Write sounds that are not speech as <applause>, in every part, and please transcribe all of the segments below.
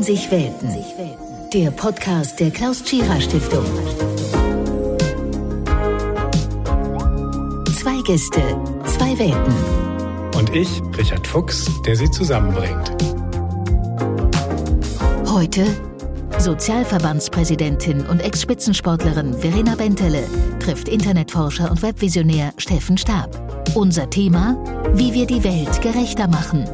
Treffen sich Welten. Der Podcast der Klaus Tschira Stiftung. Zwei Gäste, zwei Welten. Und ich, Richard Fuchs, der sie zusammenbringt. Heute Sozialverbandspräsidentin und Ex-Spitzensportlerin Verena Bentele trifft Internetforscher und Webvisionär Steffen Stab. Unser Thema, wie wir die Welt gerechter machen.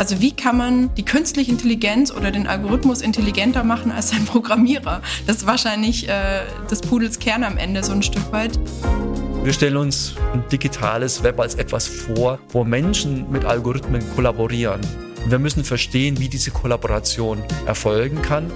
Also wie kann man die künstliche Intelligenz oder den Algorithmus intelligenter machen als ein Programmierer? Das ist wahrscheinlich äh, des Pudels Kern am Ende so ein Stück weit. Wir stellen uns ein digitales Web als etwas vor, wo Menschen mit Algorithmen kollaborieren. Wir müssen verstehen, wie diese Kollaboration erfolgen kann.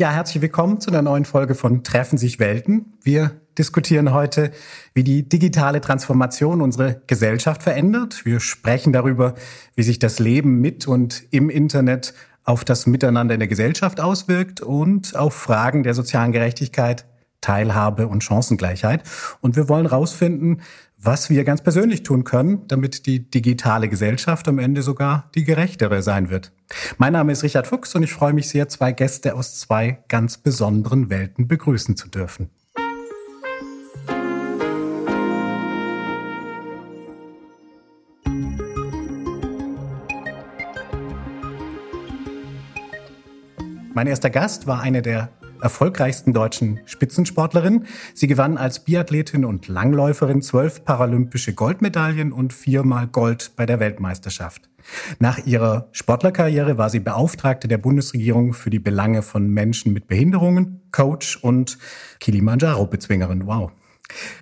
Ja, herzlich willkommen zu einer neuen Folge von Treffen sich Welten. Wir diskutieren heute, wie die digitale Transformation unsere Gesellschaft verändert. Wir sprechen darüber, wie sich das Leben mit und im Internet auf das Miteinander in der Gesellschaft auswirkt und auf Fragen der sozialen Gerechtigkeit, Teilhabe und Chancengleichheit. Und wir wollen herausfinden, was wir ganz persönlich tun können, damit die digitale Gesellschaft am Ende sogar die gerechtere sein wird. Mein Name ist Richard Fuchs und ich freue mich sehr, zwei Gäste aus zwei ganz besonderen Welten begrüßen zu dürfen. Mein erster Gast war eine der erfolgreichsten deutschen Spitzensportlerin. Sie gewann als Biathletin und Langläuferin zwölf paralympische Goldmedaillen und viermal Gold bei der Weltmeisterschaft. Nach ihrer Sportlerkarriere war sie Beauftragte der Bundesregierung für die Belange von Menschen mit Behinderungen, Coach und Kilimanjaro-Bezwingerin. Wow.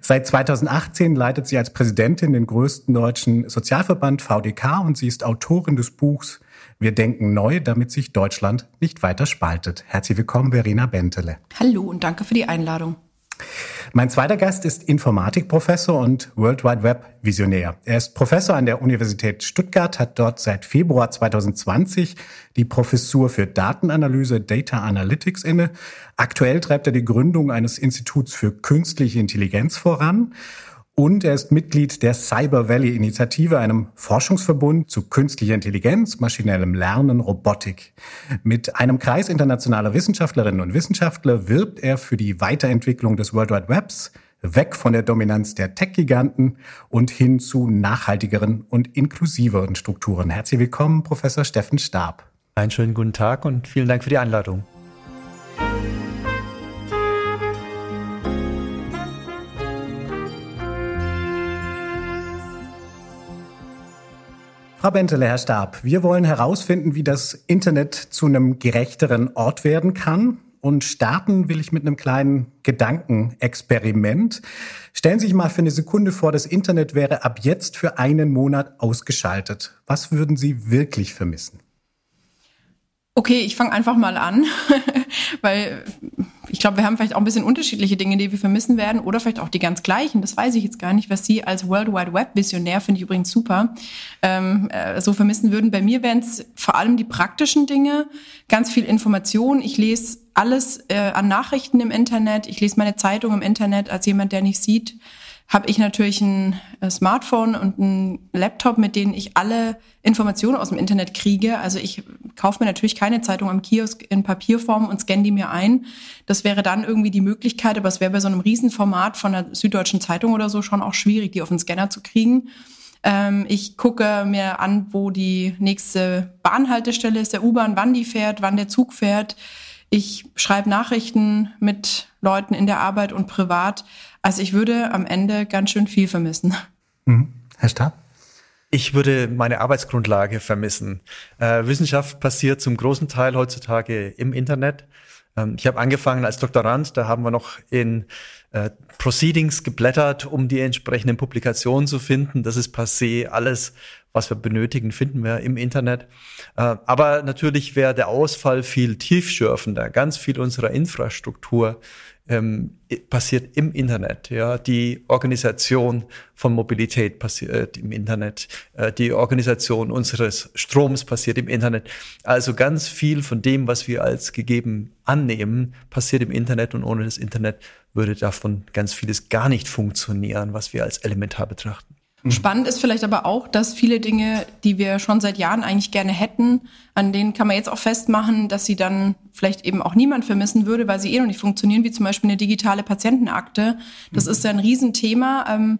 Seit 2018 leitet sie als Präsidentin den größten deutschen Sozialverband VDK und sie ist Autorin des Buchs wir denken neu, damit sich Deutschland nicht weiter spaltet. Herzlich willkommen, Verena Bentele. Hallo und danke für die Einladung. Mein zweiter Gast ist Informatikprofessor und World Wide Web Visionär. Er ist Professor an der Universität Stuttgart, hat dort seit Februar 2020 die Professur für Datenanalyse Data Analytics inne. Aktuell treibt er die Gründung eines Instituts für künstliche Intelligenz voran und er ist Mitglied der Cyber Valley Initiative, einem Forschungsverbund zu künstlicher Intelligenz, maschinellem Lernen, Robotik. Mit einem Kreis internationaler Wissenschaftlerinnen und Wissenschaftler wirbt er für die Weiterentwicklung des World Wide Webs, weg von der Dominanz der Tech-Giganten und hin zu nachhaltigeren und inklusiveren Strukturen. Herzlich willkommen, Professor Steffen Stab. Einen schönen guten Tag und vielen Dank für die Einladung. Frau Bentele, Herr Stab, wir wollen herausfinden, wie das Internet zu einem gerechteren Ort werden kann. Und starten will ich mit einem kleinen Gedankenexperiment. Stellen Sie sich mal für eine Sekunde vor, das Internet wäre ab jetzt für einen Monat ausgeschaltet. Was würden Sie wirklich vermissen? Okay, ich fange einfach mal an, <laughs> weil ich glaube, wir haben vielleicht auch ein bisschen unterschiedliche Dinge, die wir vermissen werden oder vielleicht auch die ganz gleichen. Das weiß ich jetzt gar nicht, was Sie als World Wide Web Visionär, finde ich übrigens super, ähm, äh, so vermissen würden. Bei mir wären es vor allem die praktischen Dinge, ganz viel Information. Ich lese alles äh, an Nachrichten im Internet. Ich lese meine Zeitung im Internet als jemand, der nicht sieht habe ich natürlich ein äh, Smartphone und ein Laptop, mit denen ich alle Informationen aus dem Internet kriege. Also ich kaufe mir natürlich keine Zeitung am Kiosk in Papierform und scanne die mir ein. Das wäre dann irgendwie die Möglichkeit, aber es wäre bei so einem Riesenformat von der Süddeutschen Zeitung oder so schon auch schwierig, die auf den Scanner zu kriegen. Ähm, ich gucke mir an, wo die nächste Bahnhaltestelle ist, der U-Bahn, wann die fährt, wann der Zug fährt. Ich schreibe Nachrichten mit Leuten in der Arbeit und privat. Also ich würde am Ende ganz schön viel vermissen. Mhm. Herr Stab? Ich würde meine Arbeitsgrundlage vermissen. Äh, Wissenschaft passiert zum großen Teil heutzutage im Internet. Ähm, ich habe angefangen als Doktorand, da haben wir noch in äh, Proceedings geblättert, um die entsprechenden Publikationen zu finden. Das ist passé. Alles, was wir benötigen, finden wir im Internet. Äh, aber natürlich wäre der Ausfall viel tiefschürfender. Ganz viel unserer Infrastruktur ähm, passiert im Internet. Ja, die Organisation von Mobilität passiert im Internet. Äh, die Organisation unseres Stroms passiert im Internet. Also ganz viel von dem, was wir als gegeben annehmen, passiert im Internet und ohne das Internet würde davon ganz vieles gar nicht funktionieren, was wir als elementar betrachten. Mhm. Spannend ist vielleicht aber auch, dass viele Dinge, die wir schon seit Jahren eigentlich gerne hätten, an denen kann man jetzt auch festmachen, dass sie dann vielleicht eben auch niemand vermissen würde, weil sie eh noch nicht funktionieren, wie zum Beispiel eine digitale Patientenakte. Das mhm. ist ja ein Riesenthema. Ähm,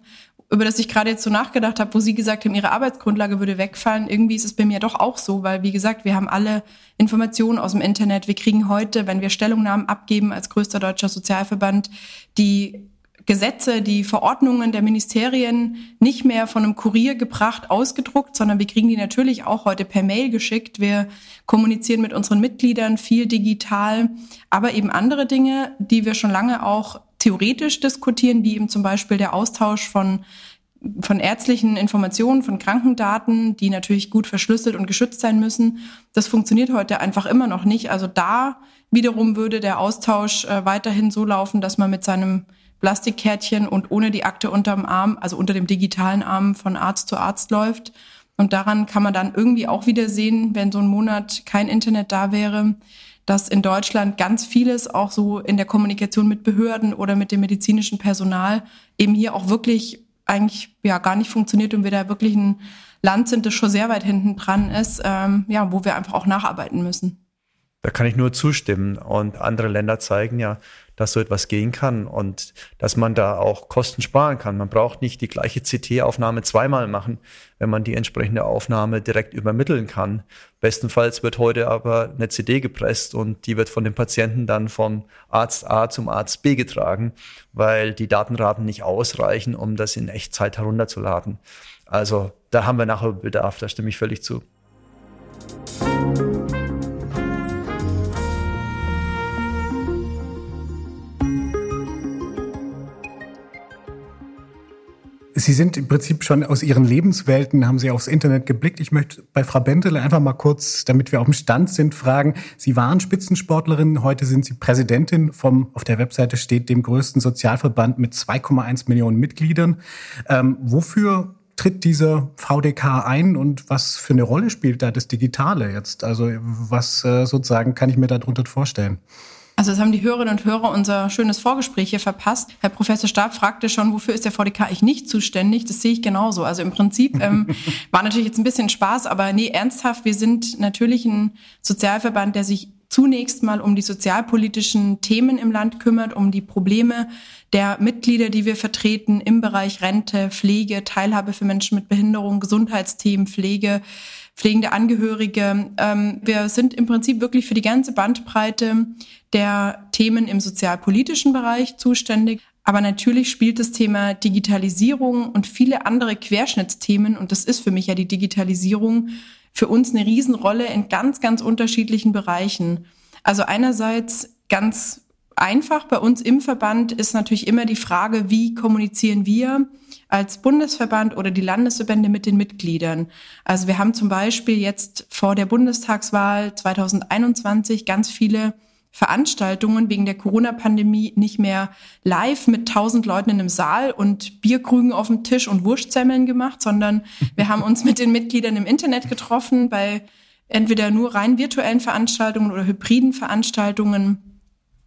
über das ich gerade jetzt so nachgedacht habe, wo Sie gesagt haben, Ihre Arbeitsgrundlage würde wegfallen. Irgendwie ist es bei mir doch auch so, weil wie gesagt, wir haben alle Informationen aus dem Internet. Wir kriegen heute, wenn wir Stellungnahmen abgeben als größter deutscher Sozialverband, die Gesetze, die Verordnungen der Ministerien nicht mehr von einem Kurier gebracht, ausgedruckt, sondern wir kriegen die natürlich auch heute per Mail geschickt. Wir kommunizieren mit unseren Mitgliedern viel digital, aber eben andere Dinge, die wir schon lange auch theoretisch diskutieren, wie eben zum Beispiel der Austausch von von ärztlichen Informationen, von Krankendaten, die natürlich gut verschlüsselt und geschützt sein müssen. Das funktioniert heute einfach immer noch nicht. Also da wiederum würde der Austausch äh, weiterhin so laufen, dass man mit seinem Plastikkärtchen und ohne die Akte unterm Arm, also unter dem digitalen Arm von Arzt zu Arzt läuft. Und daran kann man dann irgendwie auch wieder sehen, wenn so ein Monat kein Internet da wäre, dass in Deutschland ganz vieles auch so in der Kommunikation mit Behörden oder mit dem medizinischen Personal eben hier auch wirklich eigentlich ja gar nicht funktioniert und wir da wirklich ein Land sind, das schon sehr weit hinten dran ist, ähm, ja, wo wir einfach auch nacharbeiten müssen. Da kann ich nur zustimmen. Und andere Länder zeigen ja, dass so etwas gehen kann und dass man da auch Kosten sparen kann. Man braucht nicht die gleiche CT-Aufnahme zweimal machen, wenn man die entsprechende Aufnahme direkt übermitteln kann. Bestenfalls wird heute aber eine CD gepresst und die wird von dem Patienten dann von Arzt A zum Arzt B getragen, weil die Datenraten nicht ausreichen, um das in Echtzeit herunterzuladen. Also da haben wir nachher Bedarf, da stimme ich völlig zu. Sie sind im Prinzip schon aus Ihren Lebenswelten, haben Sie aufs Internet geblickt. Ich möchte bei Frau Bentele einfach mal kurz, damit wir auf dem Stand sind, fragen. Sie waren Spitzensportlerin, heute sind Sie Präsidentin vom, auf der Webseite steht, dem größten Sozialverband mit 2,1 Millionen Mitgliedern. Ähm, wofür tritt dieser VDK ein und was für eine Rolle spielt da das Digitale jetzt? Also was äh, sozusagen kann ich mir darunter vorstellen? Also das haben die Hörerinnen und Hörer unser schönes Vorgespräch hier verpasst. Herr Professor Stab fragte schon, wofür ist der VDK eigentlich nicht zuständig? Das sehe ich genauso. Also im Prinzip ähm, <laughs> war natürlich jetzt ein bisschen Spaß, aber nee, ernsthaft, wir sind natürlich ein Sozialverband, der sich zunächst mal um die sozialpolitischen Themen im Land kümmert, um die Probleme der Mitglieder, die wir vertreten im Bereich Rente, Pflege, Teilhabe für Menschen mit Behinderung, Gesundheitsthemen, Pflege, pflegende Angehörige. Ähm, wir sind im Prinzip wirklich für die ganze Bandbreite der Themen im sozialpolitischen Bereich zuständig. Aber natürlich spielt das Thema Digitalisierung und viele andere Querschnittsthemen, und das ist für mich ja die Digitalisierung, für uns eine Riesenrolle in ganz, ganz unterschiedlichen Bereichen. Also einerseits ganz einfach bei uns im Verband ist natürlich immer die Frage, wie kommunizieren wir als Bundesverband oder die Landesverbände mit den Mitgliedern. Also wir haben zum Beispiel jetzt vor der Bundestagswahl 2021 ganz viele Veranstaltungen wegen der Corona-Pandemie nicht mehr live mit tausend Leuten in einem Saal und Bierkrügen auf dem Tisch und Wurstsemmeln gemacht, sondern wir haben uns mit den Mitgliedern im Internet getroffen bei entweder nur rein virtuellen Veranstaltungen oder hybriden Veranstaltungen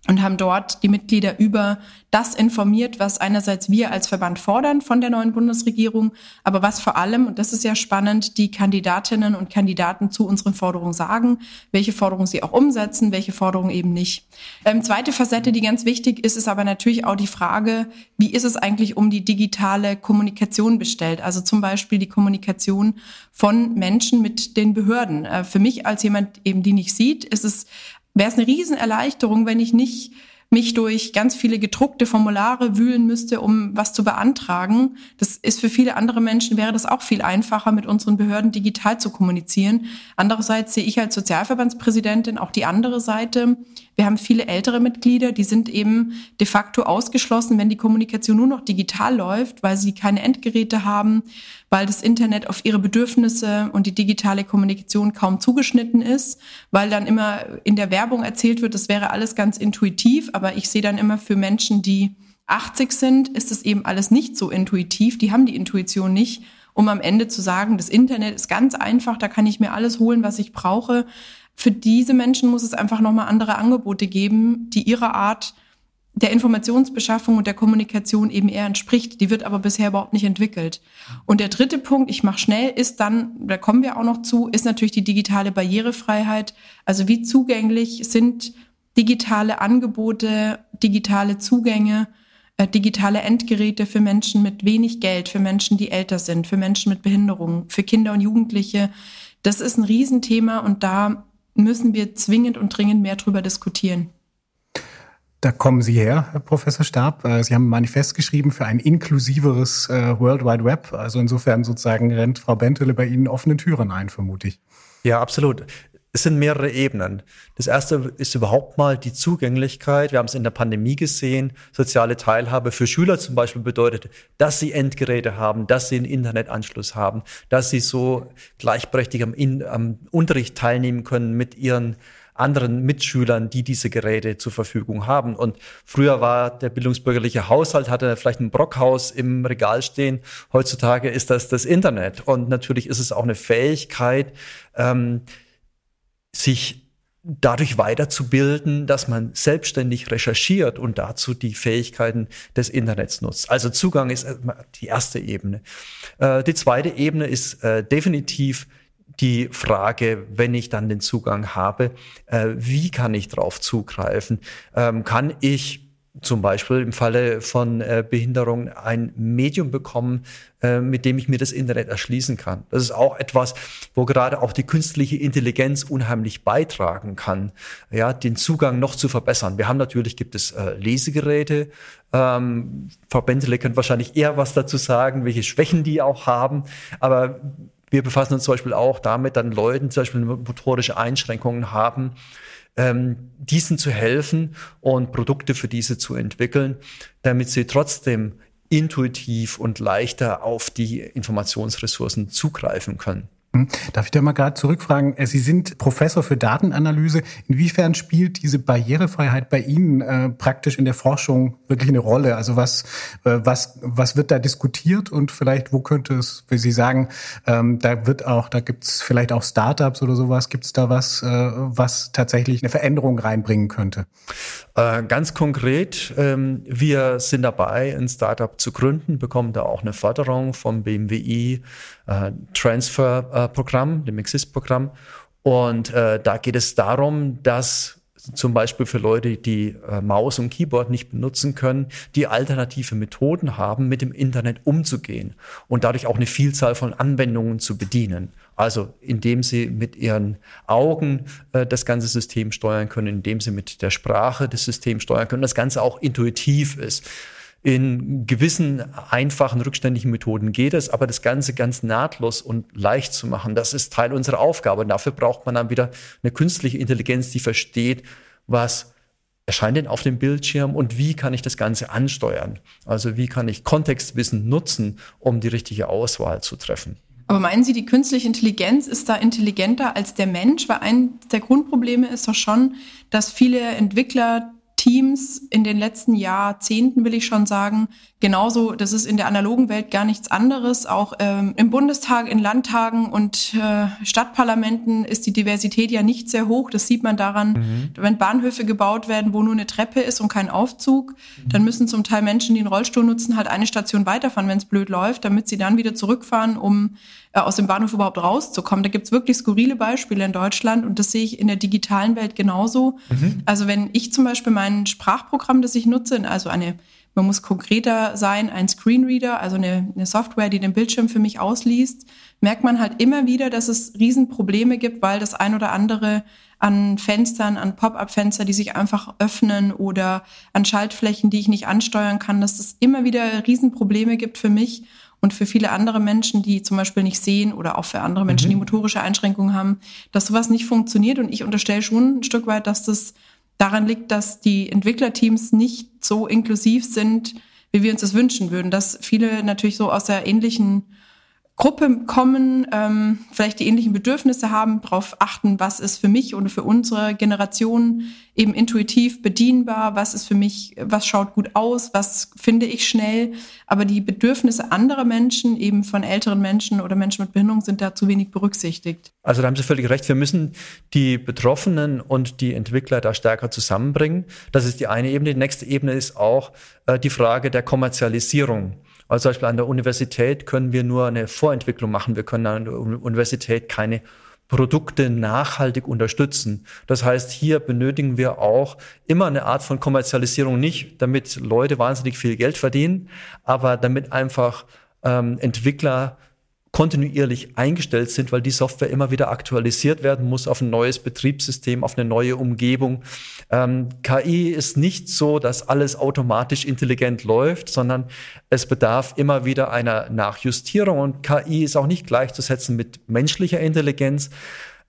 und haben dort die Mitglieder über das informiert, was einerseits wir als Verband fordern von der neuen Bundesregierung, aber was vor allem, und das ist ja spannend, die Kandidatinnen und Kandidaten zu unseren Forderungen sagen, welche Forderungen sie auch umsetzen, welche Forderungen eben nicht. Ähm, zweite Facette, die ganz wichtig ist, ist aber natürlich auch die Frage, wie ist es eigentlich um die digitale Kommunikation bestellt? Also zum Beispiel die Kommunikation von Menschen mit den Behörden. Äh, für mich als jemand eben, die nicht sieht, ist es wäre es eine Riesenerleichterung, wenn ich nicht mich durch ganz viele gedruckte Formulare wühlen müsste, um was zu beantragen. Das ist für viele andere Menschen wäre das auch viel einfacher, mit unseren Behörden digital zu kommunizieren. Andererseits sehe ich als Sozialverbandspräsidentin auch die andere Seite. Wir haben viele ältere Mitglieder, die sind eben de facto ausgeschlossen, wenn die Kommunikation nur noch digital läuft, weil sie keine Endgeräte haben, weil das Internet auf ihre Bedürfnisse und die digitale Kommunikation kaum zugeschnitten ist, weil dann immer in der Werbung erzählt wird, das wäre alles ganz intuitiv, aber ich sehe dann immer für Menschen, die 80 sind, ist es eben alles nicht so intuitiv, die haben die Intuition nicht um am Ende zu sagen, das Internet ist ganz einfach, da kann ich mir alles holen, was ich brauche. Für diese Menschen muss es einfach nochmal andere Angebote geben, die ihrer Art der Informationsbeschaffung und der Kommunikation eben eher entspricht. Die wird aber bisher überhaupt nicht entwickelt. Und der dritte Punkt, ich mache schnell, ist dann, da kommen wir auch noch zu, ist natürlich die digitale Barrierefreiheit. Also wie zugänglich sind digitale Angebote, digitale Zugänge äh, digitale Endgeräte für Menschen mit wenig Geld, für Menschen, die älter sind, für Menschen mit Behinderungen, für Kinder und Jugendliche. Das ist ein Riesenthema und da müssen wir zwingend und dringend mehr drüber diskutieren. Da kommen Sie her, Herr Professor Stab. Äh, Sie haben ein Manifest geschrieben für ein inklusiveres äh, World Wide Web. Also insofern sozusagen rennt Frau Bentele bei Ihnen offene Türen ein, vermute ich. Ja, absolut es sind mehrere Ebenen. Das erste ist überhaupt mal die Zugänglichkeit. Wir haben es in der Pandemie gesehen. Soziale Teilhabe für Schüler zum Beispiel bedeutet, dass sie Endgeräte haben, dass sie einen Internetanschluss haben, dass sie so gleichberechtigt am, am Unterricht teilnehmen können mit ihren anderen Mitschülern, die diese Geräte zur Verfügung haben. Und früher war der bildungsbürgerliche Haushalt, hatte vielleicht ein Brockhaus im Regal stehen. Heutzutage ist das das Internet. Und natürlich ist es auch eine Fähigkeit, ähm, sich dadurch weiterzubilden, dass man selbstständig recherchiert und dazu die Fähigkeiten des Internets nutzt. Also Zugang ist die erste Ebene. Äh, die zweite Ebene ist äh, definitiv die Frage, wenn ich dann den Zugang habe, äh, wie kann ich darauf zugreifen? Ähm, kann ich zum Beispiel im Falle von äh, Behinderung ein Medium bekommen, äh, mit dem ich mir das Internet erschließen kann. Das ist auch etwas, wo gerade auch die künstliche Intelligenz unheimlich beitragen kann, ja, den Zugang noch zu verbessern. Wir haben natürlich, gibt es äh, Lesegeräte. Ähm, Frau Bentele könnte wahrscheinlich eher was dazu sagen, welche Schwächen die auch haben. Aber wir befassen uns zum Beispiel auch damit, dann Leuten zum Beispiel motorische Einschränkungen haben, ähm, diesen zu helfen und Produkte für diese zu entwickeln, damit sie trotzdem intuitiv und leichter auf die Informationsressourcen zugreifen können. Hm. Darf ich da mal gerade zurückfragen? Äh, Sie sind Professor für Datenanalyse. Inwiefern spielt diese Barrierefreiheit bei Ihnen äh, praktisch in der Forschung wirklich eine Rolle? Also was, äh, was, was wird da diskutiert und vielleicht wo könnte es, wie Sie sagen, ähm, da wird auch, da gibt es vielleicht auch Startups oder sowas. Gibt es da was, äh, was tatsächlich eine Veränderung reinbringen könnte? Äh, ganz konkret, ähm, wir sind dabei, ein Startup zu gründen, bekommen da auch eine Förderung vom BMWI äh, Transfer-Programm, dem Exist-Programm. Und äh, da geht es darum, dass zum Beispiel für Leute, die äh, Maus und Keyboard nicht benutzen können, die alternative Methoden haben, mit dem Internet umzugehen und dadurch auch eine Vielzahl von Anwendungen zu bedienen. Also indem sie mit ihren Augen äh, das ganze System steuern können, indem sie mit der Sprache das System steuern können, das Ganze auch intuitiv ist. In gewissen einfachen, rückständigen Methoden geht es, aber das Ganze ganz nahtlos und leicht zu machen, das ist Teil unserer Aufgabe. Und dafür braucht man dann wieder eine künstliche Intelligenz, die versteht, was erscheint denn auf dem Bildschirm und wie kann ich das Ganze ansteuern? Also wie kann ich Kontextwissen nutzen, um die richtige Auswahl zu treffen? Aber meinen Sie, die künstliche Intelligenz ist da intelligenter als der Mensch? Weil ein der Grundprobleme ist doch schon, dass viele Entwickler Teams in den letzten Jahrzehnten, will ich schon sagen, genauso, das ist in der analogen Welt gar nichts anderes. Auch ähm, im Bundestag, in Landtagen und äh, Stadtparlamenten ist die Diversität ja nicht sehr hoch. Das sieht man daran, mhm. wenn Bahnhöfe gebaut werden, wo nur eine Treppe ist und kein Aufzug, mhm. dann müssen zum Teil Menschen, die einen Rollstuhl nutzen, halt eine Station weiterfahren, wenn es blöd läuft, damit sie dann wieder zurückfahren, um äh, aus dem Bahnhof überhaupt rauszukommen. Da gibt's wirklich skurrile Beispiele in Deutschland und das sehe ich in der digitalen Welt genauso. Mhm. Also wenn ich zum Beispiel mein Sprachprogramm, das ich nutze, also eine man muss konkreter sein, ein Screenreader, also eine, eine, Software, die den Bildschirm für mich ausliest, merkt man halt immer wieder, dass es Riesenprobleme gibt, weil das ein oder andere an Fenstern, an Pop-up-Fenster, die sich einfach öffnen oder an Schaltflächen, die ich nicht ansteuern kann, dass es immer wieder Riesenprobleme gibt für mich und für viele andere Menschen, die zum Beispiel nicht sehen oder auch für andere Menschen, mhm. die motorische Einschränkungen haben, dass sowas nicht funktioniert. Und ich unterstelle schon ein Stück weit, dass das daran liegt, dass die Entwicklerteams nicht so inklusiv sind, wie wir uns das wünschen würden, dass viele natürlich so aus der ähnlichen Gruppe kommen, ähm, vielleicht die ähnlichen Bedürfnisse haben, darauf achten, was ist für mich oder für unsere Generation eben intuitiv bedienbar, was ist für mich, was schaut gut aus, was finde ich schnell. Aber die Bedürfnisse anderer Menschen, eben von älteren Menschen oder Menschen mit Behinderung, sind da zu wenig berücksichtigt. Also da haben Sie völlig recht. Wir müssen die Betroffenen und die Entwickler da stärker zusammenbringen. Das ist die eine Ebene. Die nächste Ebene ist auch äh, die Frage der Kommerzialisierung. Also zum Beispiel an der Universität können wir nur eine Vorentwicklung machen. Wir können an der Universität keine Produkte nachhaltig unterstützen. Das heißt, hier benötigen wir auch immer eine Art von Kommerzialisierung, nicht damit Leute wahnsinnig viel Geld verdienen, aber damit einfach ähm, Entwickler kontinuierlich eingestellt sind, weil die Software immer wieder aktualisiert werden muss auf ein neues Betriebssystem, auf eine neue Umgebung. Ähm, KI ist nicht so, dass alles automatisch intelligent läuft, sondern es bedarf immer wieder einer Nachjustierung und KI ist auch nicht gleichzusetzen mit menschlicher Intelligenz.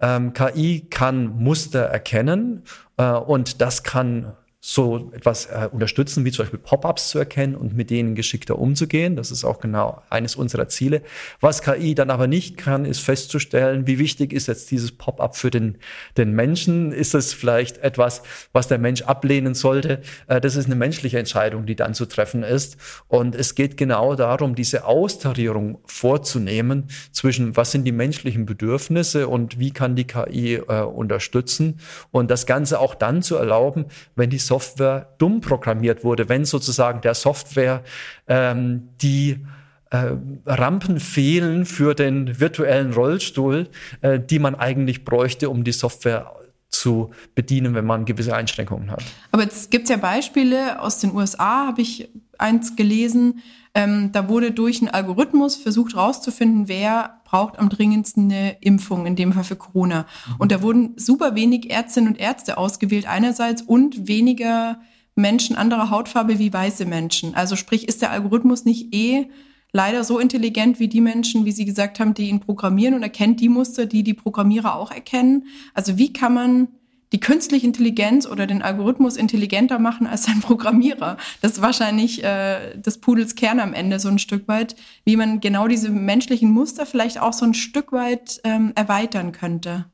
Ähm, KI kann Muster erkennen äh, und das kann so etwas äh, unterstützen, wie zum Beispiel Pop-ups zu erkennen und mit denen geschickter umzugehen. Das ist auch genau eines unserer Ziele. Was KI dann aber nicht kann, ist festzustellen, wie wichtig ist jetzt dieses Pop-up für den, den Menschen. Ist es vielleicht etwas, was der Mensch ablehnen sollte? Äh, das ist eine menschliche Entscheidung, die dann zu treffen ist. Und es geht genau darum, diese Austarierung vorzunehmen zwischen, was sind die menschlichen Bedürfnisse und wie kann die KI äh, unterstützen. Und das Ganze auch dann zu erlauben, wenn die Software dumm programmiert wurde, wenn sozusagen der Software ähm, die äh, Rampen fehlen für den virtuellen Rollstuhl, äh, die man eigentlich bräuchte, um die Software zu bedienen, wenn man gewisse Einschränkungen hat. Aber jetzt gibt es ja Beispiele aus den USA, habe ich eins gelesen. Ähm, da wurde durch einen Algorithmus versucht herauszufinden, wer braucht am dringendsten eine Impfung, in dem Fall für Corona. Und da wurden super wenig Ärztinnen und Ärzte ausgewählt einerseits und weniger Menschen anderer Hautfarbe wie weiße Menschen. Also sprich, ist der Algorithmus nicht eh leider so intelligent wie die Menschen, wie Sie gesagt haben, die ihn programmieren und erkennt die Muster, die die Programmierer auch erkennen. Also wie kann man die künstliche Intelligenz oder den Algorithmus intelligenter machen als ein Programmierer. Das ist wahrscheinlich äh, des Pudels Kern am Ende so ein Stück weit, wie man genau diese menschlichen Muster vielleicht auch so ein Stück weit ähm, erweitern könnte.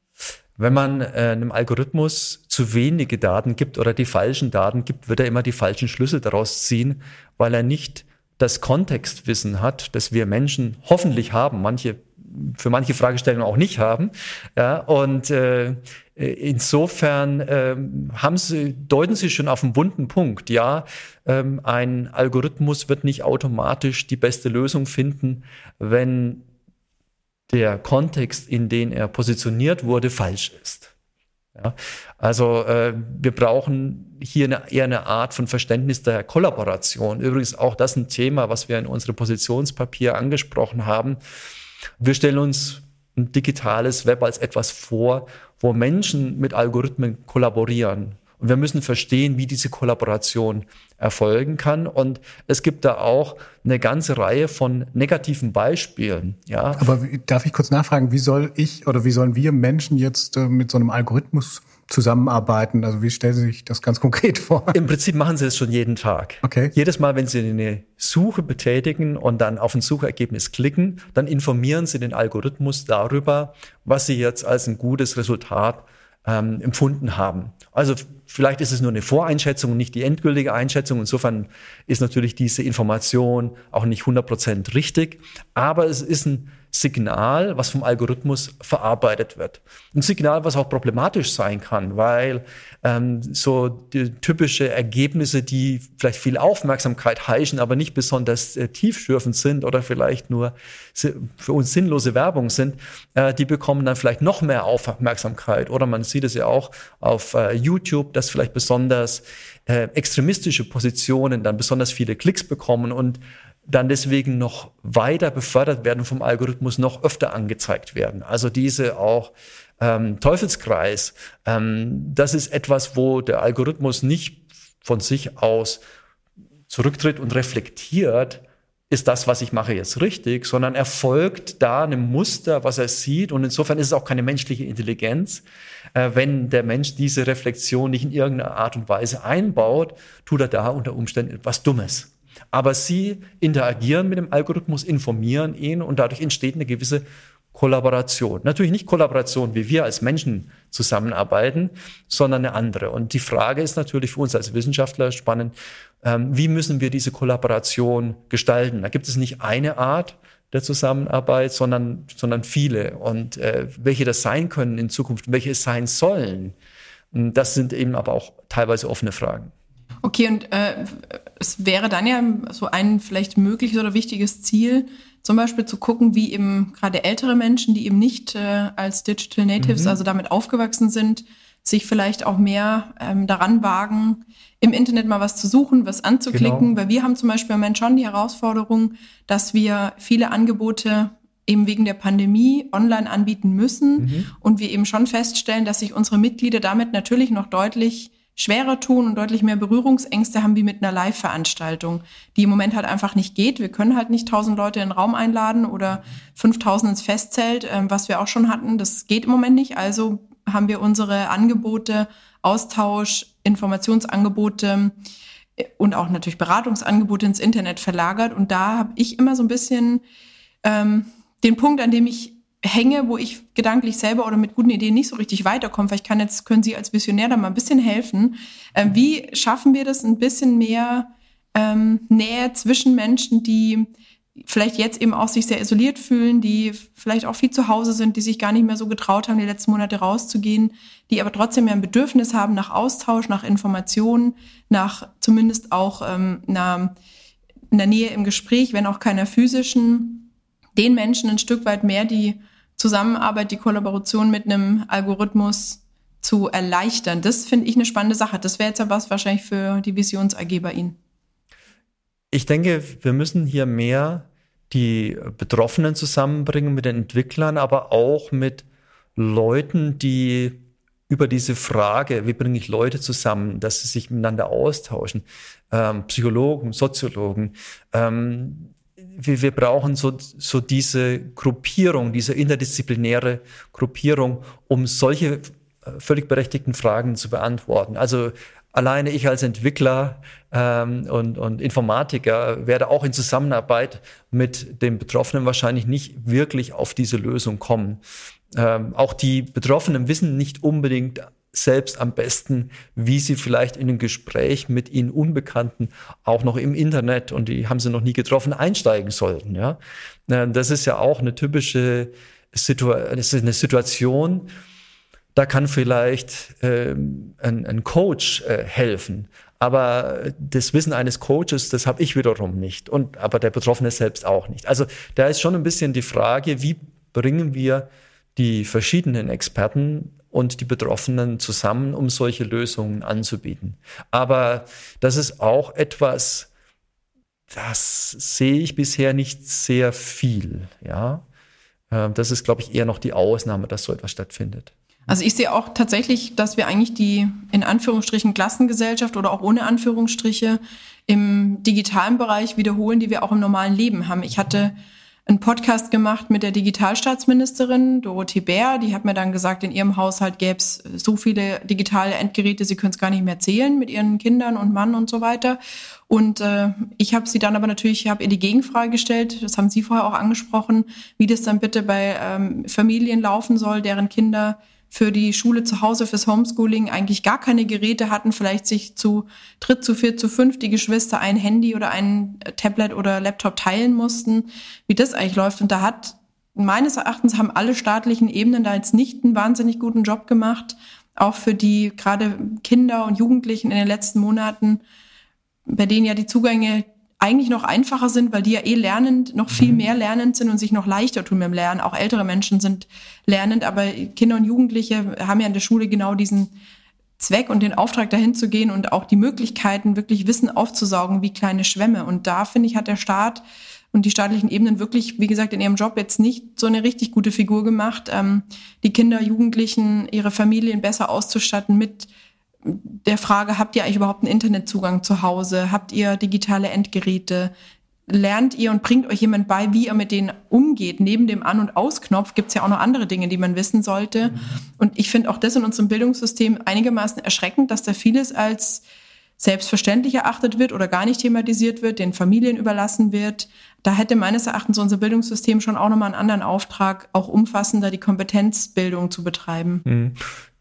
Wenn man äh, einem Algorithmus zu wenige Daten gibt oder die falschen Daten gibt, wird er immer die falschen Schlüsse daraus ziehen, weil er nicht das Kontextwissen hat, das wir Menschen hoffentlich haben. Manche für manche Fragestellungen auch nicht haben. Ja, und äh, insofern äh, haben Sie, deuten Sie schon auf einen bunten Punkt. Ja, ähm, ein Algorithmus wird nicht automatisch die beste Lösung finden, wenn der Kontext, in den er positioniert wurde, falsch ist. Ja, also äh, wir brauchen hier eine, eher eine Art von Verständnis der Kollaboration. Übrigens auch das ein Thema, was wir in unserem Positionspapier angesprochen haben. Wir stellen uns ein digitales Web als etwas vor, wo Menschen mit Algorithmen kollaborieren. Und wir müssen verstehen, wie diese Kollaboration erfolgen kann. Und es gibt da auch eine ganze Reihe von negativen Beispielen. Ja. Aber darf ich kurz nachfragen, wie soll ich oder wie sollen wir Menschen jetzt äh, mit so einem Algorithmus zusammenarbeiten? Also wie stellen Sie sich das ganz konkret vor? Im Prinzip machen Sie es schon jeden Tag. Okay. Jedes Mal, wenn Sie eine Suche betätigen und dann auf ein Suchergebnis klicken, dann informieren Sie den Algorithmus darüber, was Sie jetzt als ein gutes Resultat ähm, empfunden haben. Also vielleicht ist es nur eine Voreinschätzung und nicht die endgültige Einschätzung. Insofern ist natürlich diese Information auch nicht 100% richtig, aber es ist ein Signal, was vom Algorithmus verarbeitet wird. Ein Signal, was auch problematisch sein kann, weil ähm, so die typische Ergebnisse, die vielleicht viel Aufmerksamkeit heischen, aber nicht besonders äh, tiefschürfend sind oder vielleicht nur für uns sinnlose Werbung sind, äh, die bekommen dann vielleicht noch mehr Aufmerksamkeit. Oder man sieht es ja auch auf äh, YouTube, dass vielleicht besonders äh, extremistische Positionen dann besonders viele Klicks bekommen und dann deswegen noch weiter befördert werden vom Algorithmus, noch öfter angezeigt werden. Also diese auch ähm, Teufelskreis, ähm, das ist etwas, wo der Algorithmus nicht von sich aus zurücktritt und reflektiert, ist das, was ich mache, jetzt richtig, sondern er folgt da einem Muster, was er sieht. Und insofern ist es auch keine menschliche Intelligenz. Äh, wenn der Mensch diese Reflexion nicht in irgendeiner Art und Weise einbaut, tut er da unter Umständen etwas Dummes. Aber sie interagieren mit dem Algorithmus, informieren ihn und dadurch entsteht eine gewisse Kollaboration. Natürlich nicht Kollaboration, wie wir als Menschen zusammenarbeiten, sondern eine andere. Und die Frage ist natürlich für uns als Wissenschaftler spannend, ähm, wie müssen wir diese Kollaboration gestalten? Da gibt es nicht eine Art der Zusammenarbeit, sondern, sondern viele. Und äh, welche das sein können in Zukunft, welche es sein sollen, das sind eben aber auch teilweise offene Fragen. Okay, und äh, es wäre dann ja so ein vielleicht mögliches oder wichtiges Ziel, zum Beispiel zu gucken, wie eben gerade ältere Menschen, die eben nicht äh, als Digital Natives, mhm. also damit aufgewachsen sind, sich vielleicht auch mehr ähm, daran wagen, im Internet mal was zu suchen, was anzuklicken. Genau. Weil wir haben zum Beispiel im Moment schon die Herausforderung, dass wir viele Angebote eben wegen der Pandemie online anbieten müssen mhm. und wir eben schon feststellen, dass sich unsere Mitglieder damit natürlich noch deutlich schwerer tun und deutlich mehr Berührungsängste haben wie mit einer Live-Veranstaltung, die im Moment halt einfach nicht geht. Wir können halt nicht tausend Leute in den Raum einladen oder 5000 ins Festzelt, ähm, was wir auch schon hatten. Das geht im Moment nicht. Also haben wir unsere Angebote, Austausch, Informationsangebote äh, und auch natürlich Beratungsangebote ins Internet verlagert. Und da habe ich immer so ein bisschen ähm, den Punkt, an dem ich hänge, wo ich gedanklich selber oder mit guten Ideen nicht so richtig weiterkomme. Vielleicht kann jetzt, können Sie als Visionär da mal ein bisschen helfen. Ähm, wie schaffen wir das ein bisschen mehr ähm, Nähe zwischen Menschen, die vielleicht jetzt eben auch sich sehr isoliert fühlen, die vielleicht auch viel zu Hause sind, die sich gar nicht mehr so getraut haben, die letzten Monate rauszugehen, die aber trotzdem ja ein Bedürfnis haben nach Austausch, nach Informationen, nach zumindest auch ähm, einer, einer Nähe im Gespräch, wenn auch keiner physischen, den Menschen ein Stück weit mehr die Zusammenarbeit, die Kollaboration mit einem Algorithmus zu erleichtern. Das finde ich eine spannende Sache. Das wäre jetzt ja was wahrscheinlich für die Visions AG bei Ihnen. Ich denke, wir müssen hier mehr die Betroffenen zusammenbringen mit den Entwicklern, aber auch mit Leuten, die über diese Frage, wie bringe ich Leute zusammen, dass sie sich miteinander austauschen, ähm, Psychologen, Soziologen, ähm, wir, wir brauchen so, so diese Gruppierung, diese interdisziplinäre Gruppierung, um solche äh, völlig berechtigten Fragen zu beantworten. Also alleine ich als Entwickler ähm, und, und Informatiker werde auch in Zusammenarbeit mit den Betroffenen wahrscheinlich nicht wirklich auf diese Lösung kommen. Ähm, auch die Betroffenen wissen nicht unbedingt selbst am besten, wie sie vielleicht in ein Gespräch mit ihnen Unbekannten auch noch im Internet und die haben sie noch nie getroffen einsteigen sollten. Ja, das ist ja auch eine typische Situ das ist eine Situation. Da kann vielleicht ähm, ein, ein Coach äh, helfen, aber das Wissen eines Coaches, das habe ich wiederum nicht und aber der Betroffene selbst auch nicht. Also da ist schon ein bisschen die Frage, wie bringen wir die verschiedenen Experten und die Betroffenen zusammen, um solche Lösungen anzubieten. Aber das ist auch etwas, das sehe ich bisher nicht sehr viel. Ja, ähm, das ist, glaube ich, eher noch die Ausnahme, dass so etwas stattfindet. Also ich sehe auch tatsächlich, dass wir eigentlich die in Anführungsstrichen Klassengesellschaft oder auch ohne Anführungsstriche im digitalen Bereich wiederholen, die wir auch im normalen Leben haben. Ich hatte einen Podcast gemacht mit der Digitalstaatsministerin Dorothee Bär. Die hat mir dann gesagt, in ihrem Haushalt gäbe es so viele digitale Endgeräte, sie können es gar nicht mehr zählen mit ihren Kindern und Mann und so weiter. Und äh, ich habe sie dann aber natürlich, ich habe ihr die Gegenfrage gestellt, das haben Sie vorher auch angesprochen, wie das dann bitte bei ähm, Familien laufen soll, deren Kinder für die Schule zu Hause, fürs Homeschooling eigentlich gar keine Geräte hatten, vielleicht sich zu dritt, zu vier, zu fünf die Geschwister ein Handy oder ein Tablet oder Laptop teilen mussten, wie das eigentlich läuft. Und da hat meines Erachtens haben alle staatlichen Ebenen da jetzt nicht einen wahnsinnig guten Job gemacht, auch für die gerade Kinder und Jugendlichen in den letzten Monaten, bei denen ja die Zugänge eigentlich noch einfacher sind, weil die ja eh lernend, noch viel mhm. mehr lernend sind und sich noch leichter tun beim Lernen. Auch ältere Menschen sind lernend, aber Kinder und Jugendliche haben ja in der Schule genau diesen Zweck und den Auftrag dahin zu gehen und auch die Möglichkeiten, wirklich Wissen aufzusaugen wie kleine Schwämme. Und da finde ich, hat der Staat und die staatlichen Ebenen wirklich, wie gesagt, in ihrem Job jetzt nicht so eine richtig gute Figur gemacht, ähm, die Kinder, Jugendlichen, ihre Familien besser auszustatten mit der Frage, habt ihr eigentlich überhaupt einen Internetzugang zu Hause? Habt ihr digitale Endgeräte? lernt ihr und bringt euch jemand bei, wie ihr mit denen umgeht. Neben dem An- und Ausknopf gibt es ja auch noch andere Dinge, die man wissen sollte. Mhm. Und ich finde auch das in unserem Bildungssystem einigermaßen erschreckend, dass da vieles als selbstverständlich erachtet wird oder gar nicht thematisiert wird, den Familien überlassen wird. Da hätte meines Erachtens unser Bildungssystem schon auch nochmal einen anderen Auftrag, auch umfassender die Kompetenzbildung zu betreiben.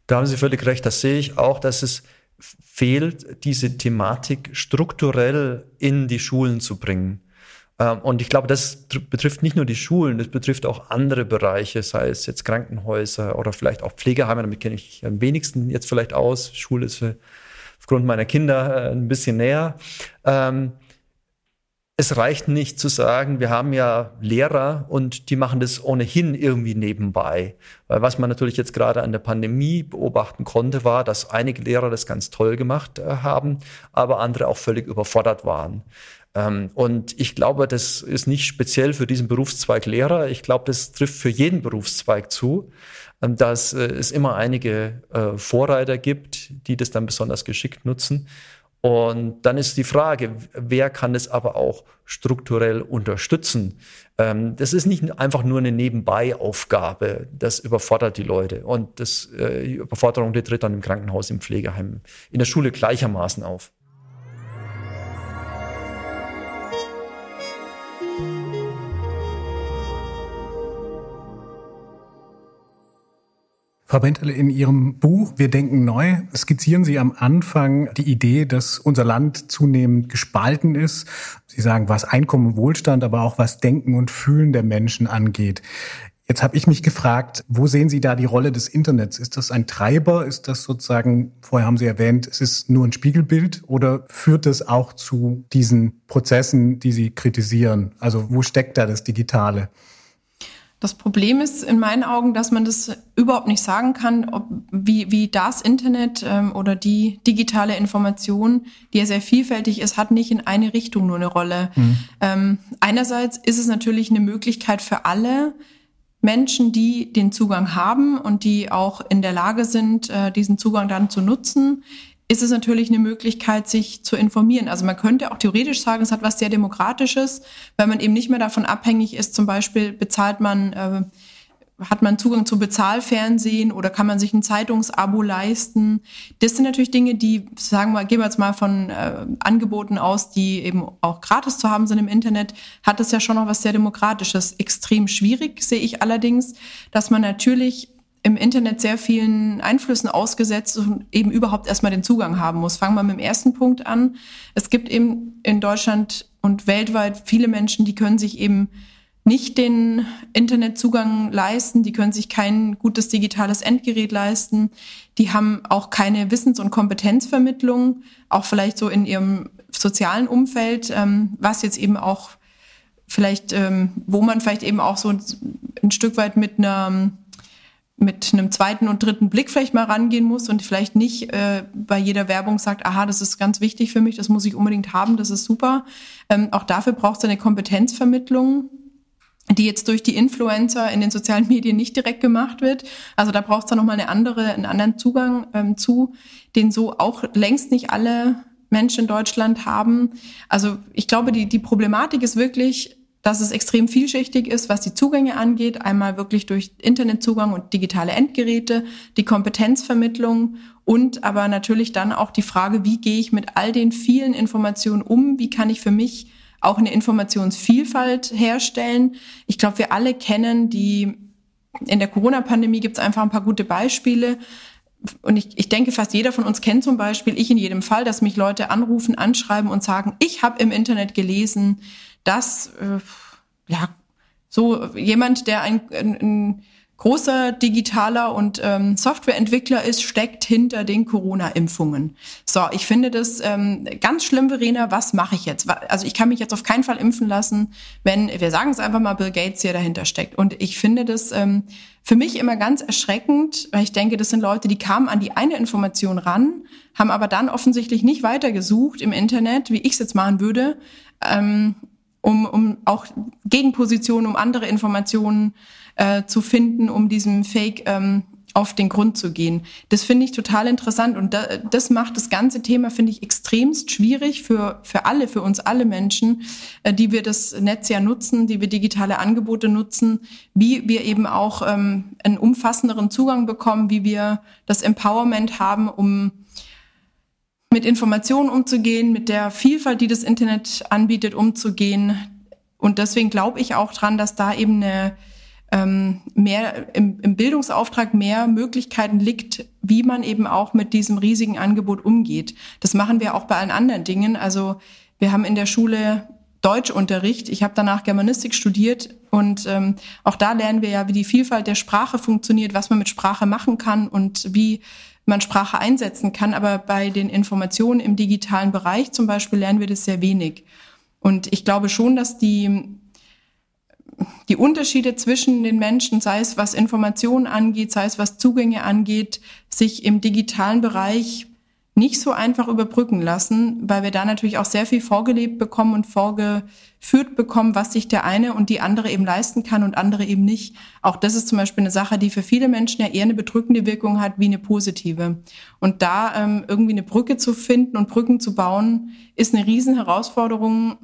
Da haben Sie völlig recht. Das sehe ich auch, dass es fehlt, diese Thematik strukturell in die Schulen zu bringen. Ähm, und ich glaube, das betrifft nicht nur die Schulen, das betrifft auch andere Bereiche, sei es jetzt Krankenhäuser oder vielleicht auch Pflegeheime. Damit kenne ich am wenigsten jetzt vielleicht aus. Schule ist aufgrund meiner Kinder äh, ein bisschen näher. Ähm, es reicht nicht zu sagen, wir haben ja Lehrer und die machen das ohnehin irgendwie nebenbei. Weil was man natürlich jetzt gerade an der Pandemie beobachten konnte, war, dass einige Lehrer das ganz toll gemacht äh, haben, aber andere auch völlig überfordert waren. Ähm, und ich glaube, das ist nicht speziell für diesen Berufszweig Lehrer. Ich glaube, das trifft für jeden Berufszweig zu, ähm, dass äh, es immer einige äh, Vorreiter gibt, die das dann besonders geschickt nutzen. Und dann ist die Frage, wer kann es aber auch strukturell unterstützen? Ähm, das ist nicht einfach nur eine Nebenbei-Aufgabe. Das überfordert die Leute. Und das, äh, die Überforderung, die tritt dann im Krankenhaus, im Pflegeheim, in der Schule gleichermaßen auf. Frau Bentele, in Ihrem Buch Wir denken neu skizzieren Sie am Anfang die Idee, dass unser Land zunehmend gespalten ist. Sie sagen, was Einkommen und Wohlstand, aber auch was Denken und Fühlen der Menschen angeht. Jetzt habe ich mich gefragt, wo sehen Sie da die Rolle des Internets? Ist das ein Treiber? Ist das sozusagen, vorher haben Sie erwähnt, es ist nur ein Spiegelbild oder führt es auch zu diesen Prozessen, die Sie kritisieren? Also wo steckt da das Digitale? Das Problem ist in meinen Augen, dass man das überhaupt nicht sagen kann, ob, wie, wie das Internet ähm, oder die digitale Information, die ja sehr vielfältig ist, hat nicht in eine Richtung nur eine Rolle. Mhm. Ähm, einerseits ist es natürlich eine Möglichkeit für alle, Menschen, die den Zugang haben und die auch in der Lage sind, äh, diesen Zugang dann zu nutzen, ist es natürlich eine Möglichkeit, sich zu informieren. Also man könnte auch theoretisch sagen, es hat was sehr Demokratisches, weil man eben nicht mehr davon abhängig ist, zum Beispiel bezahlt man, äh, hat man Zugang zu Bezahlfernsehen oder kann man sich ein Zeitungsabo leisten. Das sind natürlich Dinge, die, sagen wir, gehen wir jetzt mal von äh, Angeboten aus, die eben auch gratis zu haben sind im Internet, hat es ja schon noch was sehr Demokratisches. Extrem schwierig sehe ich allerdings, dass man natürlich im Internet sehr vielen Einflüssen ausgesetzt und eben überhaupt erstmal den Zugang haben muss. Fangen wir mit dem ersten Punkt an. Es gibt eben in Deutschland und weltweit viele Menschen, die können sich eben nicht den Internetzugang leisten, die können sich kein gutes digitales Endgerät leisten, die haben auch keine Wissens- und Kompetenzvermittlung, auch vielleicht so in ihrem sozialen Umfeld, ähm, was jetzt eben auch vielleicht, ähm, wo man vielleicht eben auch so ein Stück weit mit einer mit einem zweiten und dritten Blick vielleicht mal rangehen muss und vielleicht nicht äh, bei jeder Werbung sagt, aha, das ist ganz wichtig für mich, das muss ich unbedingt haben, das ist super. Ähm, auch dafür braucht es eine Kompetenzvermittlung, die jetzt durch die Influencer in den sozialen Medien nicht direkt gemacht wird. Also da braucht es dann nochmal eine andere, einen anderen Zugang ähm, zu, den so auch längst nicht alle Menschen in Deutschland haben. Also ich glaube, die, die Problematik ist wirklich, dass es extrem vielschichtig ist, was die Zugänge angeht. Einmal wirklich durch Internetzugang und digitale Endgeräte, die Kompetenzvermittlung und aber natürlich dann auch die Frage, wie gehe ich mit all den vielen Informationen um? Wie kann ich für mich auch eine Informationsvielfalt herstellen? Ich glaube, wir alle kennen die, in der Corona-Pandemie gibt es einfach ein paar gute Beispiele. Und ich, ich denke, fast jeder von uns kennt zum Beispiel, ich in jedem Fall, dass mich Leute anrufen, anschreiben und sagen, ich habe im Internet gelesen, dass äh, ja so jemand, der ein, ein, ein großer digitaler und ähm, Softwareentwickler ist, steckt hinter den Corona-Impfungen. So, ich finde das ähm, ganz schlimm, Verena. Was mache ich jetzt? Also ich kann mich jetzt auf keinen Fall impfen lassen, wenn, wir sagen es einfach mal, Bill Gates hier dahinter steckt. Und ich finde das ähm, für mich immer ganz erschreckend, weil ich denke, das sind Leute, die kamen an die eine Information ran, haben aber dann offensichtlich nicht weitergesucht im Internet, wie ich es jetzt machen würde. Ähm, um, um auch Gegenpositionen, um andere Informationen äh, zu finden, um diesem Fake ähm, auf den Grund zu gehen. Das finde ich total interessant und das macht das ganze Thema, finde ich, extremst schwierig für, für alle, für uns alle Menschen, äh, die wir das Netz ja nutzen, die wir digitale Angebote nutzen, wie wir eben auch ähm, einen umfassenderen Zugang bekommen, wie wir das Empowerment haben, um mit Informationen umzugehen, mit der Vielfalt, die das Internet anbietet, umzugehen. Und deswegen glaube ich auch dran, dass da eben eine ähm, mehr im, im Bildungsauftrag mehr Möglichkeiten liegt, wie man eben auch mit diesem riesigen Angebot umgeht. Das machen wir auch bei allen anderen Dingen. Also wir haben in der Schule Deutschunterricht. Ich habe danach Germanistik studiert und ähm, auch da lernen wir ja, wie die Vielfalt der Sprache funktioniert, was man mit Sprache machen kann und wie man Sprache einsetzen kann. Aber bei den Informationen im digitalen Bereich zum Beispiel lernen wir das sehr wenig. Und ich glaube schon, dass die die Unterschiede zwischen den Menschen, sei es was Informationen angeht, sei es was Zugänge angeht, sich im digitalen Bereich nicht so einfach überbrücken lassen, weil wir da natürlich auch sehr viel vorgelebt bekommen und vorgeführt bekommen, was sich der eine und die andere eben leisten kann und andere eben nicht. Auch das ist zum Beispiel eine Sache, die für viele Menschen ja eher eine bedrückende Wirkung hat wie eine positive. Und da ähm, irgendwie eine Brücke zu finden und Brücken zu bauen, ist eine Riesenherausforderung,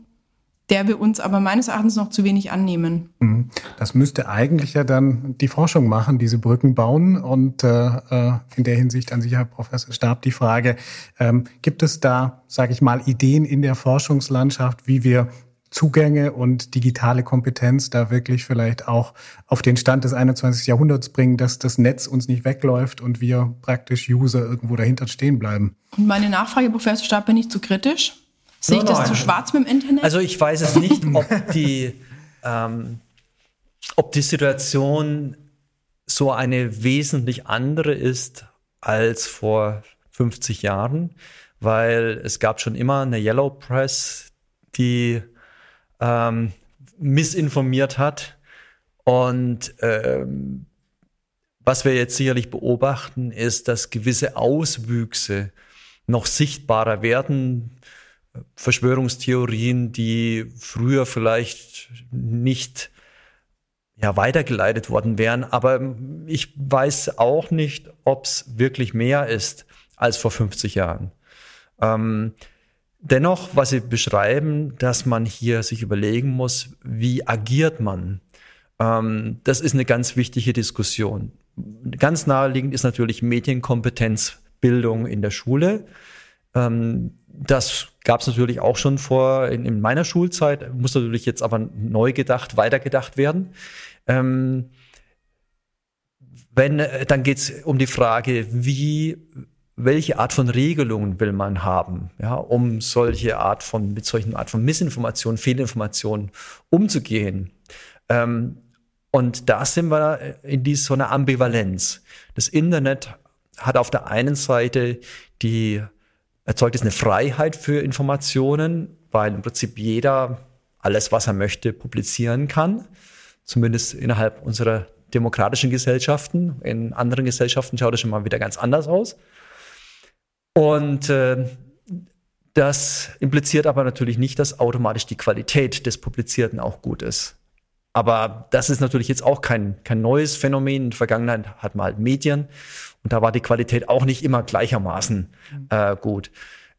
der wir uns aber meines Erachtens noch zu wenig annehmen. Mhm. Das müsste eigentlich ja dann die Forschung machen, diese Brücken bauen. Und äh, äh, in der Hinsicht an sich, Herr Professor Stab, die Frage, ähm, gibt es da, sage ich mal, Ideen in der Forschungslandschaft, wie wir Zugänge und digitale Kompetenz da wirklich vielleicht auch auf den Stand des 21. Jahrhunderts bringen, dass das Netz uns nicht wegläuft und wir praktisch User irgendwo dahinter stehen bleiben. Und meine Nachfrage, Professor Stab, bin ich zu kritisch? Sehe ich das zu schwarz mit dem Internet? Also ich weiß es nicht, ob <laughs> die, ähm, ob die Situation so eine wesentlich andere ist als vor 50 Jahren, weil es gab schon immer eine Yellow Press, die ähm, missinformiert hat. Und ähm, was wir jetzt sicherlich beobachten, ist, dass gewisse Auswüchse noch sichtbarer werden. Verschwörungstheorien, die früher vielleicht nicht ja, weitergeleitet worden wären. Aber ich weiß auch nicht, ob es wirklich mehr ist als vor 50 Jahren. Ähm, dennoch, was Sie beschreiben, dass man hier sich überlegen muss, wie agiert man? Ähm, das ist eine ganz wichtige Diskussion. Ganz naheliegend ist natürlich Medienkompetenzbildung in der Schule. Ähm, das gab es natürlich auch schon vor in, in, meiner Schulzeit, muss natürlich jetzt aber neu gedacht, weitergedacht werden. Ähm, wenn, äh, dann geht es um die Frage, wie, welche Art von Regelungen will man haben, ja, um solche Art von, mit solchen Art von Missinformationen, Fehlinformationen umzugehen. Ähm, und da sind wir in dieser so einer Ambivalenz. Das Internet hat auf der einen Seite die erzeugt es eine Freiheit für Informationen, weil im Prinzip jeder alles, was er möchte, publizieren kann. Zumindest innerhalb unserer demokratischen Gesellschaften. In anderen Gesellschaften schaut es schon mal wieder ganz anders aus. Und äh, das impliziert aber natürlich nicht, dass automatisch die Qualität des Publizierten auch gut ist. Aber das ist natürlich jetzt auch kein, kein neues Phänomen. In der Vergangenheit hat man halt Medien und da war die Qualität auch nicht immer gleichermaßen äh, gut.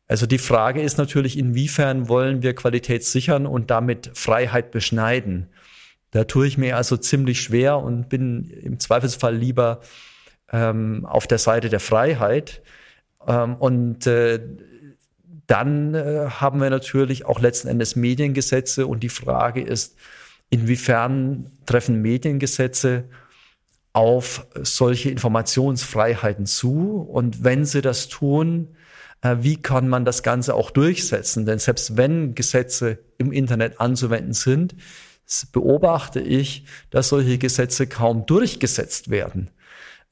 Also die Frage ist natürlich, inwiefern wollen wir Qualität sichern und damit Freiheit beschneiden? Da tue ich mir also ziemlich schwer und bin im Zweifelsfall lieber ähm, auf der Seite der Freiheit. Ähm, und äh, dann äh, haben wir natürlich auch letzten Endes Mediengesetze und die Frage ist, inwiefern treffen Mediengesetze auf solche Informationsfreiheiten zu? Und wenn sie das tun, äh, wie kann man das Ganze auch durchsetzen? Denn selbst wenn Gesetze im Internet anzuwenden sind, beobachte ich, dass solche Gesetze kaum durchgesetzt werden.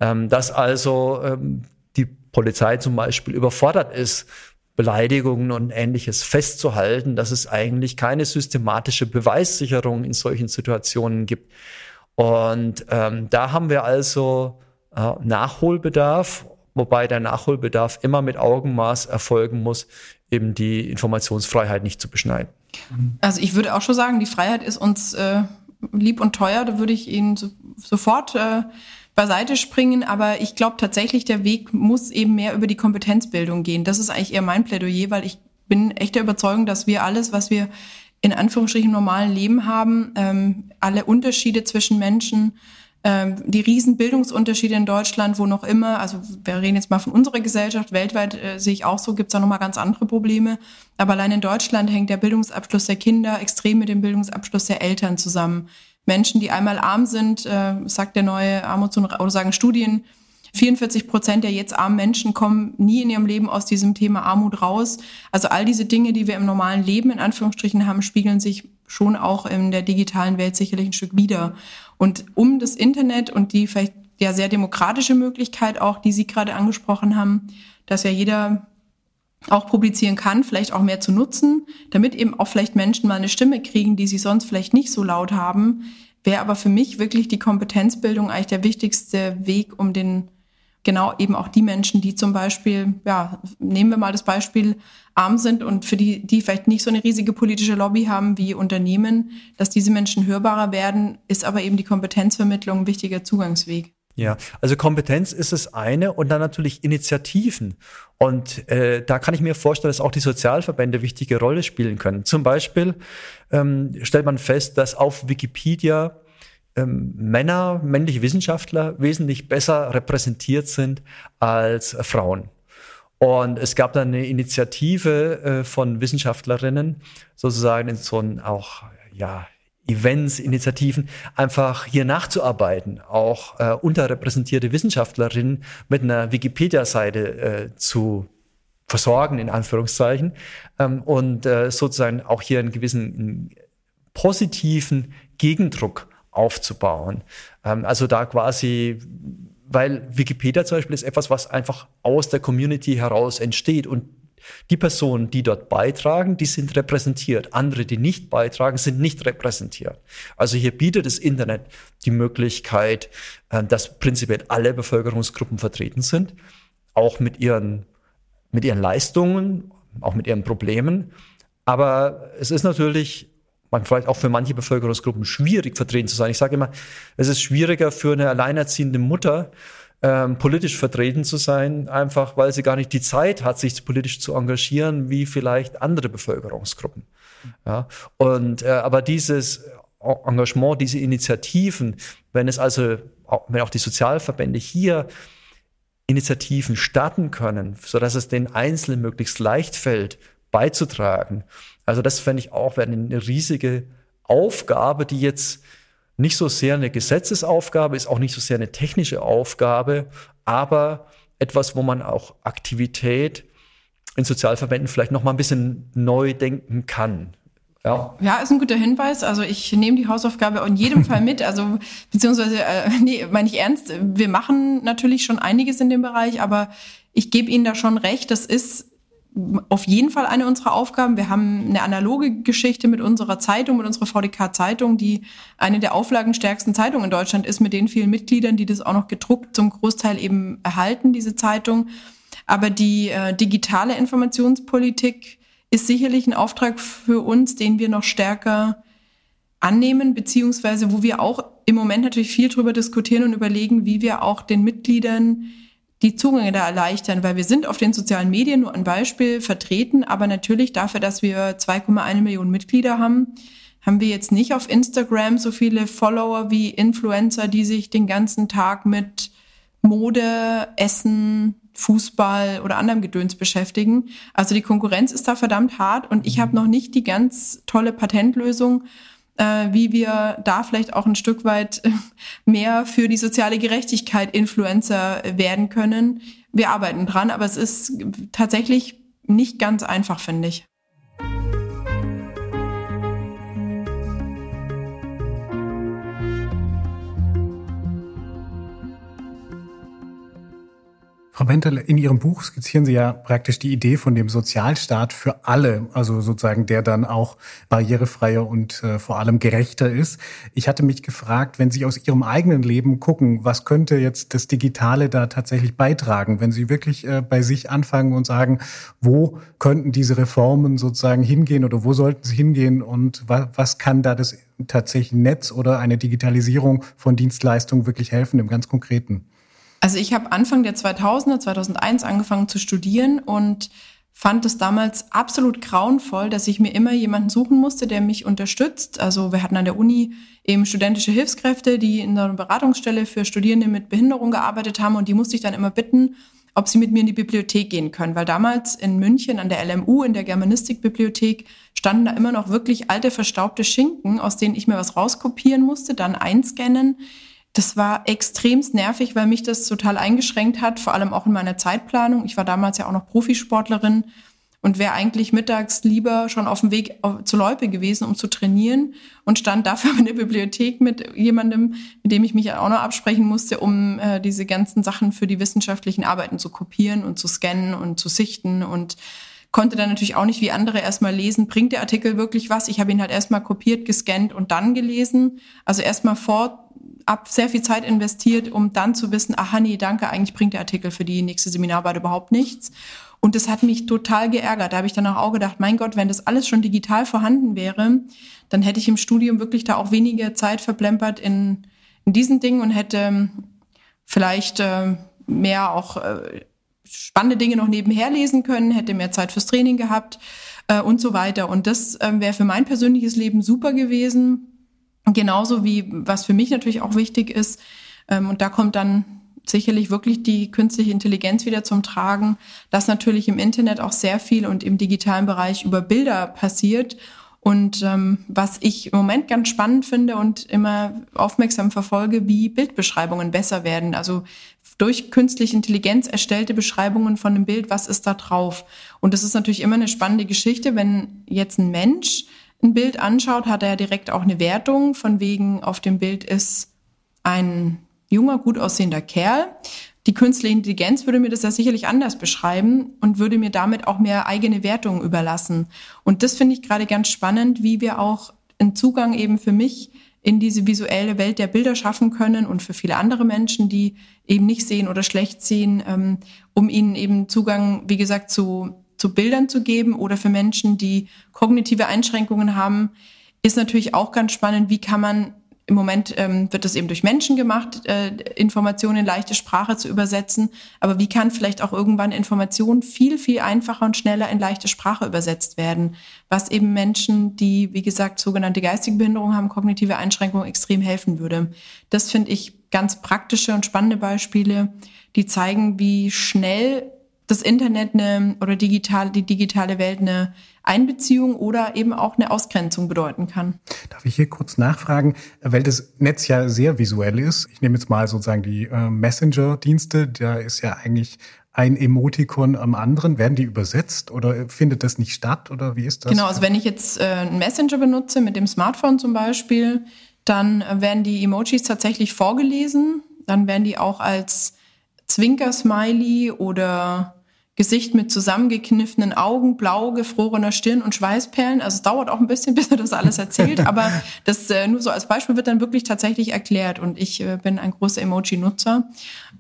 Ähm, dass also ähm, die Polizei zum Beispiel überfordert ist, Beleidigungen und ähnliches festzuhalten, dass es eigentlich keine systematische Beweissicherung in solchen Situationen gibt. Und ähm, da haben wir also äh, Nachholbedarf, wobei der Nachholbedarf immer mit Augenmaß erfolgen muss, eben die Informationsfreiheit nicht zu beschneiden. Also ich würde auch schon sagen, die Freiheit ist uns äh, lieb und teuer. Da würde ich Ihnen so, sofort äh, beiseite springen, aber ich glaube tatsächlich, der Weg muss eben mehr über die Kompetenzbildung gehen. Das ist eigentlich eher mein Plädoyer, weil ich bin echt der Überzeugung, dass wir alles, was wir in Anführungsstrichen normalen Leben haben, ähm, alle Unterschiede zwischen Menschen, ähm, die riesen Bildungsunterschiede in Deutschland, wo noch immer, also wir reden jetzt mal von unserer Gesellschaft, weltweit äh, sehe ich auch so, gibt es da nochmal ganz andere Probleme. Aber allein in Deutschland hängt der Bildungsabschluss der Kinder extrem mit dem Bildungsabschluss der Eltern zusammen. Menschen, die einmal arm sind, äh, sagt der neue Armuts- oder sagen Studien, 44 Prozent der jetzt armen Menschen kommen nie in ihrem Leben aus diesem Thema Armut raus. Also all diese Dinge, die wir im normalen Leben in Anführungsstrichen haben, spiegeln sich schon auch in der digitalen Welt sicherlich ein Stück wieder. Und um das Internet und die vielleicht ja sehr demokratische Möglichkeit auch, die Sie gerade angesprochen haben, dass ja jeder auch publizieren kann, vielleicht auch mehr zu nutzen, damit eben auch vielleicht Menschen mal eine Stimme kriegen, die sie sonst vielleicht nicht so laut haben, wäre aber für mich wirklich die Kompetenzbildung eigentlich der wichtigste Weg, um den genau eben auch die Menschen, die zum Beispiel, ja, nehmen wir mal das Beispiel, arm sind und für die, die vielleicht nicht so eine riesige politische Lobby haben wie Unternehmen, dass diese Menschen hörbarer werden, ist aber eben die Kompetenzvermittlung ein wichtiger Zugangsweg. Ja, also Kompetenz ist es eine und dann natürlich Initiativen. Und äh, da kann ich mir vorstellen, dass auch die Sozialverbände wichtige Rolle spielen können. Zum Beispiel ähm, stellt man fest, dass auf Wikipedia ähm, Männer, männliche Wissenschaftler wesentlich besser repräsentiert sind als äh, Frauen. Und es gab dann eine Initiative äh, von Wissenschaftlerinnen, sozusagen in so ein auch, ja, Events, Initiativen, einfach hier nachzuarbeiten, auch äh, unterrepräsentierte Wissenschaftlerinnen mit einer Wikipedia-Seite äh, zu versorgen, in Anführungszeichen, ähm, und äh, sozusagen auch hier einen gewissen einen positiven Gegendruck aufzubauen. Ähm, also da quasi, weil Wikipedia zum Beispiel ist etwas, was einfach aus der Community heraus entsteht und die Personen, die dort beitragen, die sind repräsentiert. Andere, die nicht beitragen, sind nicht repräsentiert. Also hier bietet das Internet die Möglichkeit, äh, dass prinzipiell alle Bevölkerungsgruppen vertreten sind, auch mit ihren, mit ihren Leistungen, auch mit ihren Problemen. Aber es ist natürlich man vielleicht auch für manche Bevölkerungsgruppen schwierig vertreten zu sein. Ich sage immer, es ist schwieriger für eine alleinerziehende Mutter, ähm, politisch vertreten zu sein, einfach weil sie gar nicht die Zeit hat, sich politisch zu engagieren, wie vielleicht andere Bevölkerungsgruppen. Ja, und äh, aber dieses Engagement, diese Initiativen, wenn es also, wenn auch die Sozialverbände hier Initiativen starten können, so dass es den Einzelnen möglichst leicht fällt, beizutragen, also das fände ich auch eine riesige Aufgabe, die jetzt nicht so sehr eine Gesetzesaufgabe ist, auch nicht so sehr eine technische Aufgabe, aber etwas, wo man auch Aktivität in Sozialverbänden vielleicht noch mal ein bisschen neu denken kann. Ja. ja, ist ein guter Hinweis. Also ich nehme die Hausaufgabe in jedem Fall mit. Also beziehungsweise, äh, nee, meine ich ernst, wir machen natürlich schon einiges in dem Bereich, aber ich gebe Ihnen da schon recht, das ist auf jeden Fall eine unserer Aufgaben. Wir haben eine analoge Geschichte mit unserer Zeitung, mit unserer VDK-Zeitung, die eine der auflagenstärksten Zeitungen in Deutschland ist, mit den vielen Mitgliedern, die das auch noch gedruckt zum Großteil eben erhalten, diese Zeitung. Aber die äh, digitale Informationspolitik ist sicherlich ein Auftrag für uns, den wir noch stärker annehmen, beziehungsweise wo wir auch im Moment natürlich viel drüber diskutieren und überlegen, wie wir auch den Mitgliedern die Zugänge da erleichtern, weil wir sind auf den sozialen Medien nur ein Beispiel vertreten, aber natürlich dafür, dass wir 2,1 Millionen Mitglieder haben, haben wir jetzt nicht auf Instagram so viele Follower wie Influencer, die sich den ganzen Tag mit Mode, Essen, Fußball oder anderem Gedöns beschäftigen. Also die Konkurrenz ist da verdammt hart und ich habe noch nicht die ganz tolle Patentlösung, wie wir da vielleicht auch ein Stück weit äh, <laughs> mehr für die soziale Gerechtigkeit Influencer werden können. Wir arbeiten dran, aber es ist tatsächlich nicht ganz einfach, finde ich. Frau Bentel, in Ihrem Buch skizzieren Sie ja praktisch die Idee von dem Sozialstaat für alle, also sozusagen der dann auch barrierefreier und äh, vor allem gerechter ist. Ich hatte mich gefragt, wenn Sie aus Ihrem eigenen Leben gucken, was könnte jetzt das Digitale da tatsächlich beitragen, wenn Sie wirklich äh, bei sich anfangen und sagen, wo könnten diese Reformen sozusagen hingehen oder wo sollten sie hingehen und was, was kann da das tatsächlich Netz oder eine Digitalisierung von Dienstleistungen wirklich helfen im ganz Konkreten? Also ich habe Anfang der 2000er, 2001 angefangen zu studieren und fand es damals absolut grauenvoll, dass ich mir immer jemanden suchen musste, der mich unterstützt. Also wir hatten an der Uni eben studentische Hilfskräfte, die in einer Beratungsstelle für Studierende mit Behinderung gearbeitet haben und die musste ich dann immer bitten, ob sie mit mir in die Bibliothek gehen können, weil damals in München an der LMU, in der Germanistikbibliothek, standen da immer noch wirklich alte verstaubte Schinken, aus denen ich mir was rauskopieren musste, dann einscannen das war extremst nervig, weil mich das total eingeschränkt hat, vor allem auch in meiner Zeitplanung. Ich war damals ja auch noch Profisportlerin und wäre eigentlich mittags lieber schon auf dem Weg zur Loipe gewesen, um zu trainieren und stand dafür <laughs> in der Bibliothek mit jemandem, mit dem ich mich auch noch absprechen musste, um äh, diese ganzen Sachen für die wissenschaftlichen Arbeiten zu kopieren und zu scannen und zu sichten und konnte dann natürlich auch nicht wie andere erstmal lesen, bringt der Artikel wirklich was? Ich habe ihn halt erstmal kopiert, gescannt und dann gelesen. Also erstmal vor ab sehr viel Zeit investiert, um dann zu wissen, aha nee, danke, eigentlich bringt der Artikel für die nächste Seminararbeit überhaupt nichts. Und das hat mich total geärgert. Da habe ich dann auch gedacht, mein Gott, wenn das alles schon digital vorhanden wäre, dann hätte ich im Studium wirklich da auch weniger Zeit verplempert in, in diesen Dingen und hätte ähm, vielleicht äh, mehr auch äh, spannende Dinge noch nebenher lesen können, hätte mehr Zeit fürs Training gehabt äh, und so weiter. Und das äh, wäre für mein persönliches Leben super gewesen. Genauso wie, was für mich natürlich auch wichtig ist, ähm, und da kommt dann sicherlich wirklich die künstliche Intelligenz wieder zum Tragen, dass natürlich im Internet auch sehr viel und im digitalen Bereich über Bilder passiert. Und ähm, was ich im Moment ganz spannend finde und immer aufmerksam verfolge, wie Bildbeschreibungen besser werden. Also durch künstliche Intelligenz erstellte Beschreibungen von einem Bild, was ist da drauf? Und das ist natürlich immer eine spannende Geschichte, wenn jetzt ein Mensch ein Bild anschaut, hat er direkt auch eine Wertung, von wegen auf dem Bild ist ein junger, gut aussehender Kerl. Die künstliche Intelligenz würde mir das ja sicherlich anders beschreiben und würde mir damit auch mehr eigene Wertungen überlassen. Und das finde ich gerade ganz spannend, wie wir auch einen Zugang eben für mich in diese visuelle Welt der Bilder schaffen können und für viele andere Menschen, die eben nicht sehen oder schlecht sehen, ähm, um ihnen eben Zugang, wie gesagt, zu zu Bildern zu geben oder für Menschen, die kognitive Einschränkungen haben, ist natürlich auch ganz spannend, wie kann man im Moment ähm, wird das eben durch Menschen gemacht, äh, Informationen in leichte Sprache zu übersetzen. Aber wie kann vielleicht auch irgendwann Information viel, viel einfacher und schneller in leichte Sprache übersetzt werden? Was eben Menschen, die, wie gesagt, sogenannte geistige Behinderung haben, kognitive Einschränkungen extrem helfen würde. Das finde ich ganz praktische und spannende Beispiele, die zeigen, wie schnell das Internet eine, oder digital, die digitale Welt eine Einbeziehung oder eben auch eine Ausgrenzung bedeuten kann. Darf ich hier kurz nachfragen, weil das Netz ja sehr visuell ist. Ich nehme jetzt mal sozusagen die äh, Messenger-Dienste, da ist ja eigentlich ein Emotikon am anderen. Werden die übersetzt oder findet das nicht statt oder wie ist das? Genau, also wenn ich jetzt äh, einen Messenger benutze mit dem Smartphone zum Beispiel, dann werden die Emojis tatsächlich vorgelesen. Dann werden die auch als Zwinker-Smiley oder Gesicht mit zusammengekniffenen Augen, blau gefrorener Stirn und Schweißperlen. Also es dauert auch ein bisschen, <laughs> bis er das alles erzählt, <laughs> aber das äh, nur so als Beispiel wird dann wirklich tatsächlich erklärt. Und ich äh, bin ein großer Emoji-Nutzer,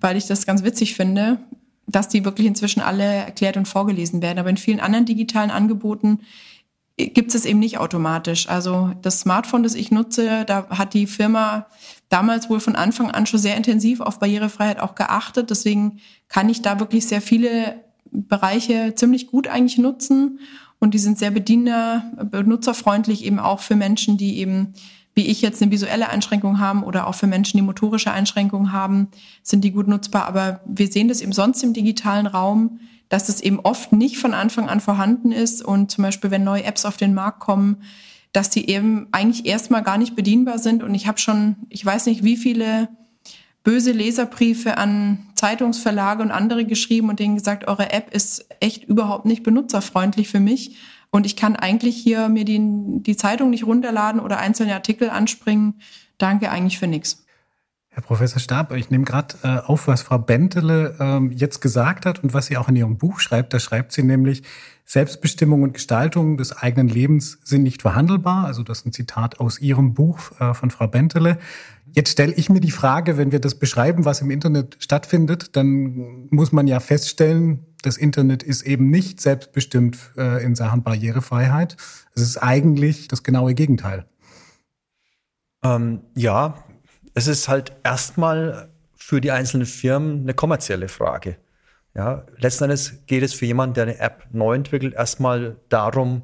weil ich das ganz witzig finde, dass die wirklich inzwischen alle erklärt und vorgelesen werden. Aber in vielen anderen digitalen Angeboten äh, gibt es eben nicht automatisch. Also das Smartphone, das ich nutze, da hat die Firma damals wohl von Anfang an schon sehr intensiv auf Barrierefreiheit auch geachtet. Deswegen kann ich da wirklich sehr viele Bereiche ziemlich gut eigentlich nutzen und die sind sehr bediener, benutzerfreundlich eben auch für Menschen, die eben wie ich jetzt eine visuelle Einschränkung haben oder auch für Menschen, die motorische Einschränkungen haben, sind die gut nutzbar. Aber wir sehen das eben sonst im digitalen Raum, dass es eben oft nicht von Anfang an vorhanden ist und zum Beispiel, wenn neue Apps auf den Markt kommen, dass die eben eigentlich erstmal gar nicht bedienbar sind. Und ich habe schon, ich weiß nicht, wie viele böse Leserbriefe an Zeitungsverlage und andere geschrieben und denen gesagt, eure App ist echt überhaupt nicht benutzerfreundlich für mich. Und ich kann eigentlich hier mir die, die Zeitung nicht runterladen oder einzelne Artikel anspringen. Danke eigentlich für nichts. Herr Professor Stab, ich nehme gerade äh, auf, was Frau Bentele ähm, jetzt gesagt hat und was sie auch in ihrem Buch schreibt. Da schreibt sie nämlich, Selbstbestimmung und Gestaltung des eigenen Lebens sind nicht verhandelbar. Also das ist ein Zitat aus ihrem Buch äh, von Frau Bentele. Jetzt stelle ich mir die Frage, wenn wir das beschreiben, was im Internet stattfindet, dann muss man ja feststellen, das Internet ist eben nicht selbstbestimmt äh, in Sachen Barrierefreiheit. Es ist eigentlich das genaue Gegenteil. Ähm, ja, es ist halt erstmal für die einzelnen Firmen eine kommerzielle Frage. Ja, letzten Endes geht es für jemanden, der eine App neu entwickelt, erstmal darum,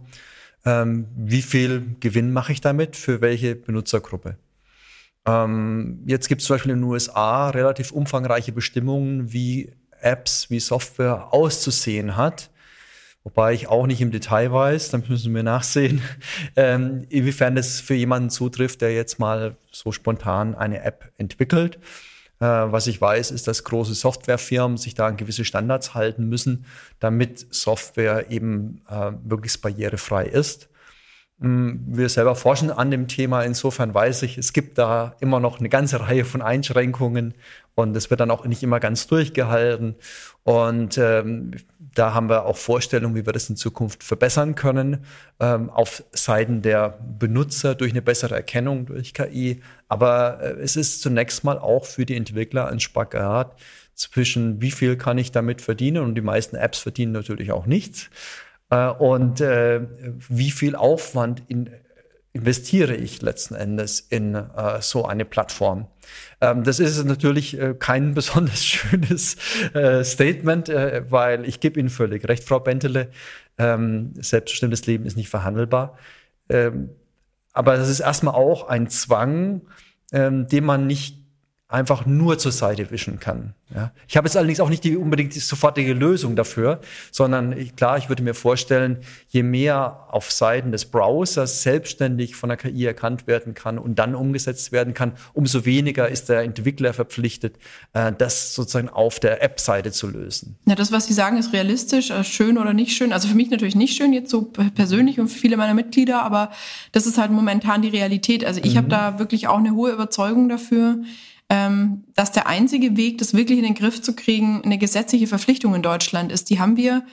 ähm, wie viel Gewinn mache ich damit, für welche Benutzergruppe. Ähm, jetzt gibt es zum Beispiel in den USA relativ umfangreiche Bestimmungen, wie Apps, wie Software auszusehen hat. Wobei ich auch nicht im Detail weiß, dann müssen wir nachsehen, <laughs> ähm, inwiefern das für jemanden zutrifft, der jetzt mal so spontan eine App entwickelt. Äh, was ich weiß, ist, dass große Softwarefirmen sich da an gewisse Standards halten müssen, damit Software eben äh, möglichst barrierefrei ist. Mm, wir selber forschen an dem Thema. Insofern weiß ich, es gibt da immer noch eine ganze Reihe von Einschränkungen und es wird dann auch nicht immer ganz durchgehalten. Und ähm, da haben wir auch Vorstellungen, wie wir das in Zukunft verbessern können, ähm, auf Seiten der Benutzer durch eine bessere Erkennung durch KI. Aber äh, es ist zunächst mal auch für die Entwickler ein Spagat zwischen, wie viel kann ich damit verdienen? Und die meisten Apps verdienen natürlich auch nichts. Äh, und äh, wie viel Aufwand in, investiere ich letzten Endes in äh, so eine Plattform. Ähm, das ist natürlich äh, kein <laughs> besonders schönes äh, Statement, äh, weil ich gebe Ihnen völlig recht, Frau Bentele, ähm, selbstbestimmtes Leben ist nicht verhandelbar. Ähm, aber das ist erstmal auch ein Zwang, ähm, den man nicht einfach nur zur Seite wischen kann. Ja. Ich habe jetzt allerdings auch nicht die unbedingt die sofortige Lösung dafür, sondern ich, klar, ich würde mir vorstellen, je mehr auf Seiten des Browsers selbstständig von der KI erkannt werden kann und dann umgesetzt werden kann, umso weniger ist der Entwickler verpflichtet, äh, das sozusagen auf der App-Seite zu lösen. Ja, das, was Sie sagen, ist realistisch, äh, schön oder nicht schön. Also für mich natürlich nicht schön, jetzt so persönlich und für viele meiner Mitglieder, aber das ist halt momentan die Realität. Also ich mhm. habe da wirklich auch eine hohe Überzeugung dafür, dass der einzige Weg, das wirklich in den Griff zu kriegen, eine gesetzliche Verpflichtung in Deutschland ist. Die haben wir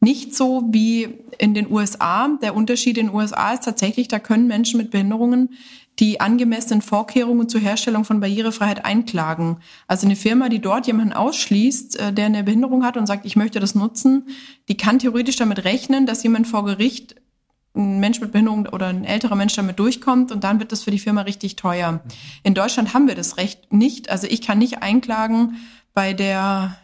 nicht so wie in den USA. Der Unterschied in den USA ist tatsächlich, da können Menschen mit Behinderungen die angemessenen Vorkehrungen zur Herstellung von Barrierefreiheit einklagen. Also eine Firma, die dort jemanden ausschließt, äh, der eine Behinderung hat und sagt, ich möchte das nutzen, die kann theoretisch damit rechnen, dass jemand vor Gericht ein Mensch mit Behinderung oder ein älterer Mensch damit durchkommt und dann wird das für die Firma richtig teuer. In Deutschland haben wir das Recht nicht. Also ich kann nicht einklagen bei der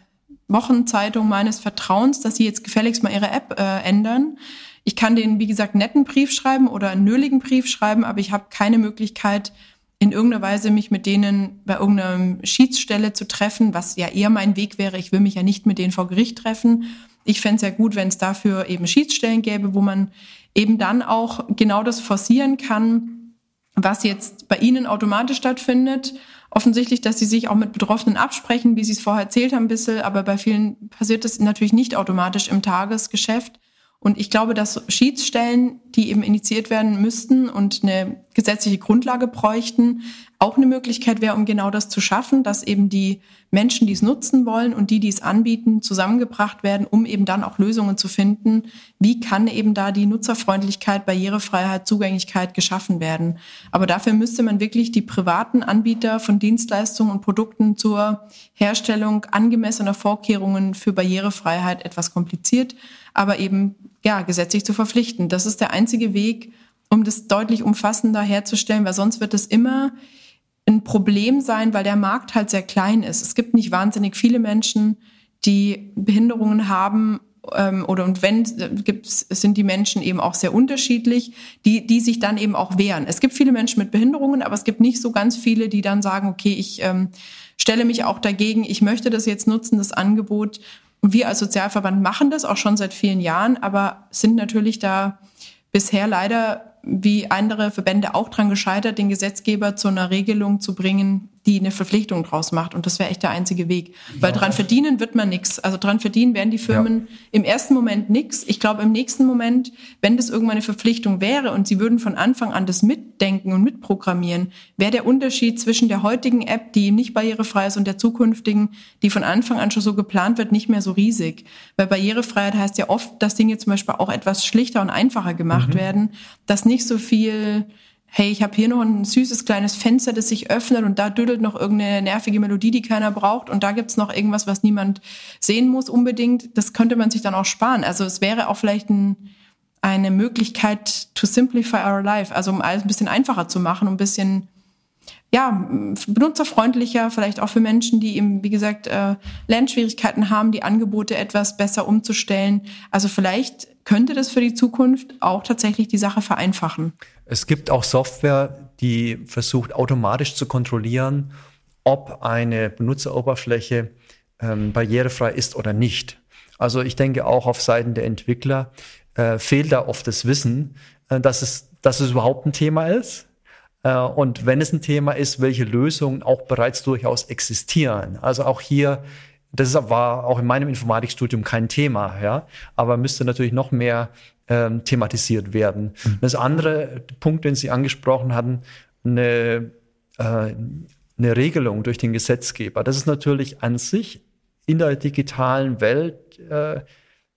Wochenzeitung meines Vertrauens, dass sie jetzt gefälligst mal ihre App äh, ändern. Ich kann denen, wie gesagt, netten Brief schreiben oder einen nöligen Brief schreiben, aber ich habe keine Möglichkeit, in irgendeiner Weise mich mit denen bei irgendeiner Schiedsstelle zu treffen, was ja eher mein Weg wäre. Ich will mich ja nicht mit denen vor Gericht treffen. Ich fände es ja gut, wenn es dafür eben Schiedsstellen gäbe, wo man eben dann auch genau das forcieren kann, was jetzt bei Ihnen automatisch stattfindet. Offensichtlich, dass Sie sich auch mit Betroffenen absprechen, wie Sie es vorher erzählt haben, ein bisschen, aber bei vielen passiert das natürlich nicht automatisch im Tagesgeschäft. Und ich glaube, dass Schiedsstellen, die eben initiiert werden müssten und eine gesetzliche Grundlage bräuchten, auch eine Möglichkeit wäre, um genau das zu schaffen, dass eben die Menschen, die es nutzen wollen und die, die es anbieten, zusammengebracht werden, um eben dann auch Lösungen zu finden. Wie kann eben da die Nutzerfreundlichkeit, Barrierefreiheit, Zugänglichkeit geschaffen werden? Aber dafür müsste man wirklich die privaten Anbieter von Dienstleistungen und Produkten zur Herstellung angemessener Vorkehrungen für Barrierefreiheit etwas kompliziert, aber eben ja gesetzlich zu verpflichten. Das ist der einzige Weg, um das deutlich umfassender herzustellen, weil sonst wird es immer ein Problem sein, weil der Markt halt sehr klein ist. Es gibt nicht wahnsinnig viele Menschen, die Behinderungen haben ähm, oder und wenn gibt sind die Menschen eben auch sehr unterschiedlich, die die sich dann eben auch wehren. Es gibt viele Menschen mit Behinderungen, aber es gibt nicht so ganz viele, die dann sagen, okay, ich ähm, stelle mich auch dagegen, ich möchte das jetzt nutzen, das Angebot. Und wir als Sozialverband machen das auch schon seit vielen Jahren, aber sind natürlich da bisher leider wie andere Verbände auch dran gescheitert, den Gesetzgeber zu einer Regelung zu bringen, die eine Verpflichtung draus macht. Und das wäre echt der einzige Weg. Weil dran verdienen wird man nichts. Also dran verdienen werden die Firmen ja. im ersten Moment nichts. Ich glaube, im nächsten Moment, wenn das irgendwann eine Verpflichtung wäre und sie würden von Anfang an das mitdenken und mitprogrammieren, wäre der Unterschied zwischen der heutigen App, die nicht barrierefrei ist, und der zukünftigen, die von Anfang an schon so geplant wird, nicht mehr so riesig. Weil Barrierefreiheit heißt ja oft, dass Dinge zum Beispiel auch etwas schlichter und einfacher gemacht mhm. werden, dass nicht so viel hey, ich habe hier noch ein süßes kleines Fenster, das sich öffnet und da düdelt noch irgendeine nervige Melodie, die keiner braucht und da gibt's noch irgendwas, was niemand sehen muss unbedingt. Das könnte man sich dann auch sparen. Also es wäre auch vielleicht ein, eine Möglichkeit to simplify our life, also um alles ein bisschen einfacher zu machen, ein bisschen ja, benutzerfreundlicher, vielleicht auch für Menschen, die eben, wie gesagt, äh, Lernschwierigkeiten haben, die Angebote etwas besser umzustellen. Also vielleicht könnte das für die Zukunft auch tatsächlich die Sache vereinfachen. Es gibt auch Software, die versucht automatisch zu kontrollieren, ob eine Benutzeroberfläche ähm, barrierefrei ist oder nicht. Also ich denke auch auf Seiten der Entwickler äh, fehlt da oft das Wissen, äh, dass, es, dass es überhaupt ein Thema ist. Äh, und wenn es ein Thema ist, welche Lösungen auch bereits durchaus existieren. Also auch hier das war auch in meinem Informatikstudium kein Thema, ja, aber müsste natürlich noch mehr ähm, thematisiert werden. Mhm. Das andere Punkt, den Sie angesprochen hatten, eine, äh, eine Regelung durch den Gesetzgeber. Das ist natürlich an sich in der digitalen Welt äh,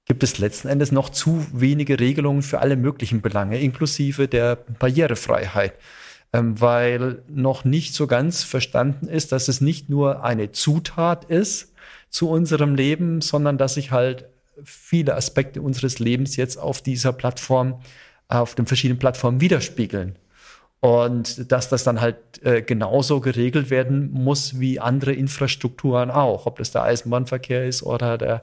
gibt es letzten Endes noch zu wenige Regelungen für alle möglichen Belange, inklusive der Barrierefreiheit, weil noch nicht so ganz verstanden ist, dass es nicht nur eine Zutat ist zu unserem Leben, sondern dass sich halt viele Aspekte unseres Lebens jetzt auf dieser Plattform, auf den verschiedenen Plattformen widerspiegeln. Und dass das dann halt äh, genauso geregelt werden muss wie andere Infrastrukturen auch, ob das der Eisenbahnverkehr ist oder der,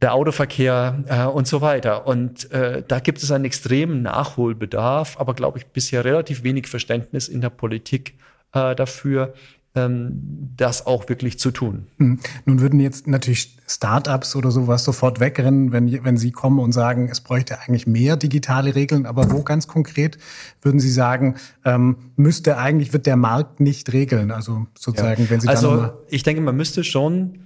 der Autoverkehr äh, und so weiter. Und äh, da gibt es einen extremen Nachholbedarf, aber glaube ich bisher relativ wenig Verständnis in der Politik äh, dafür, ähm, das auch wirklich zu tun. Hm. Nun würden jetzt natürlich Startups oder sowas sofort wegrennen, wenn, wenn Sie kommen und sagen, es bräuchte eigentlich mehr digitale Regeln. Aber wo ganz konkret würden Sie sagen, ähm, müsste eigentlich, wird der Markt nicht regeln? Also sozusagen, ja. wenn Sie Also ich denke, man müsste schon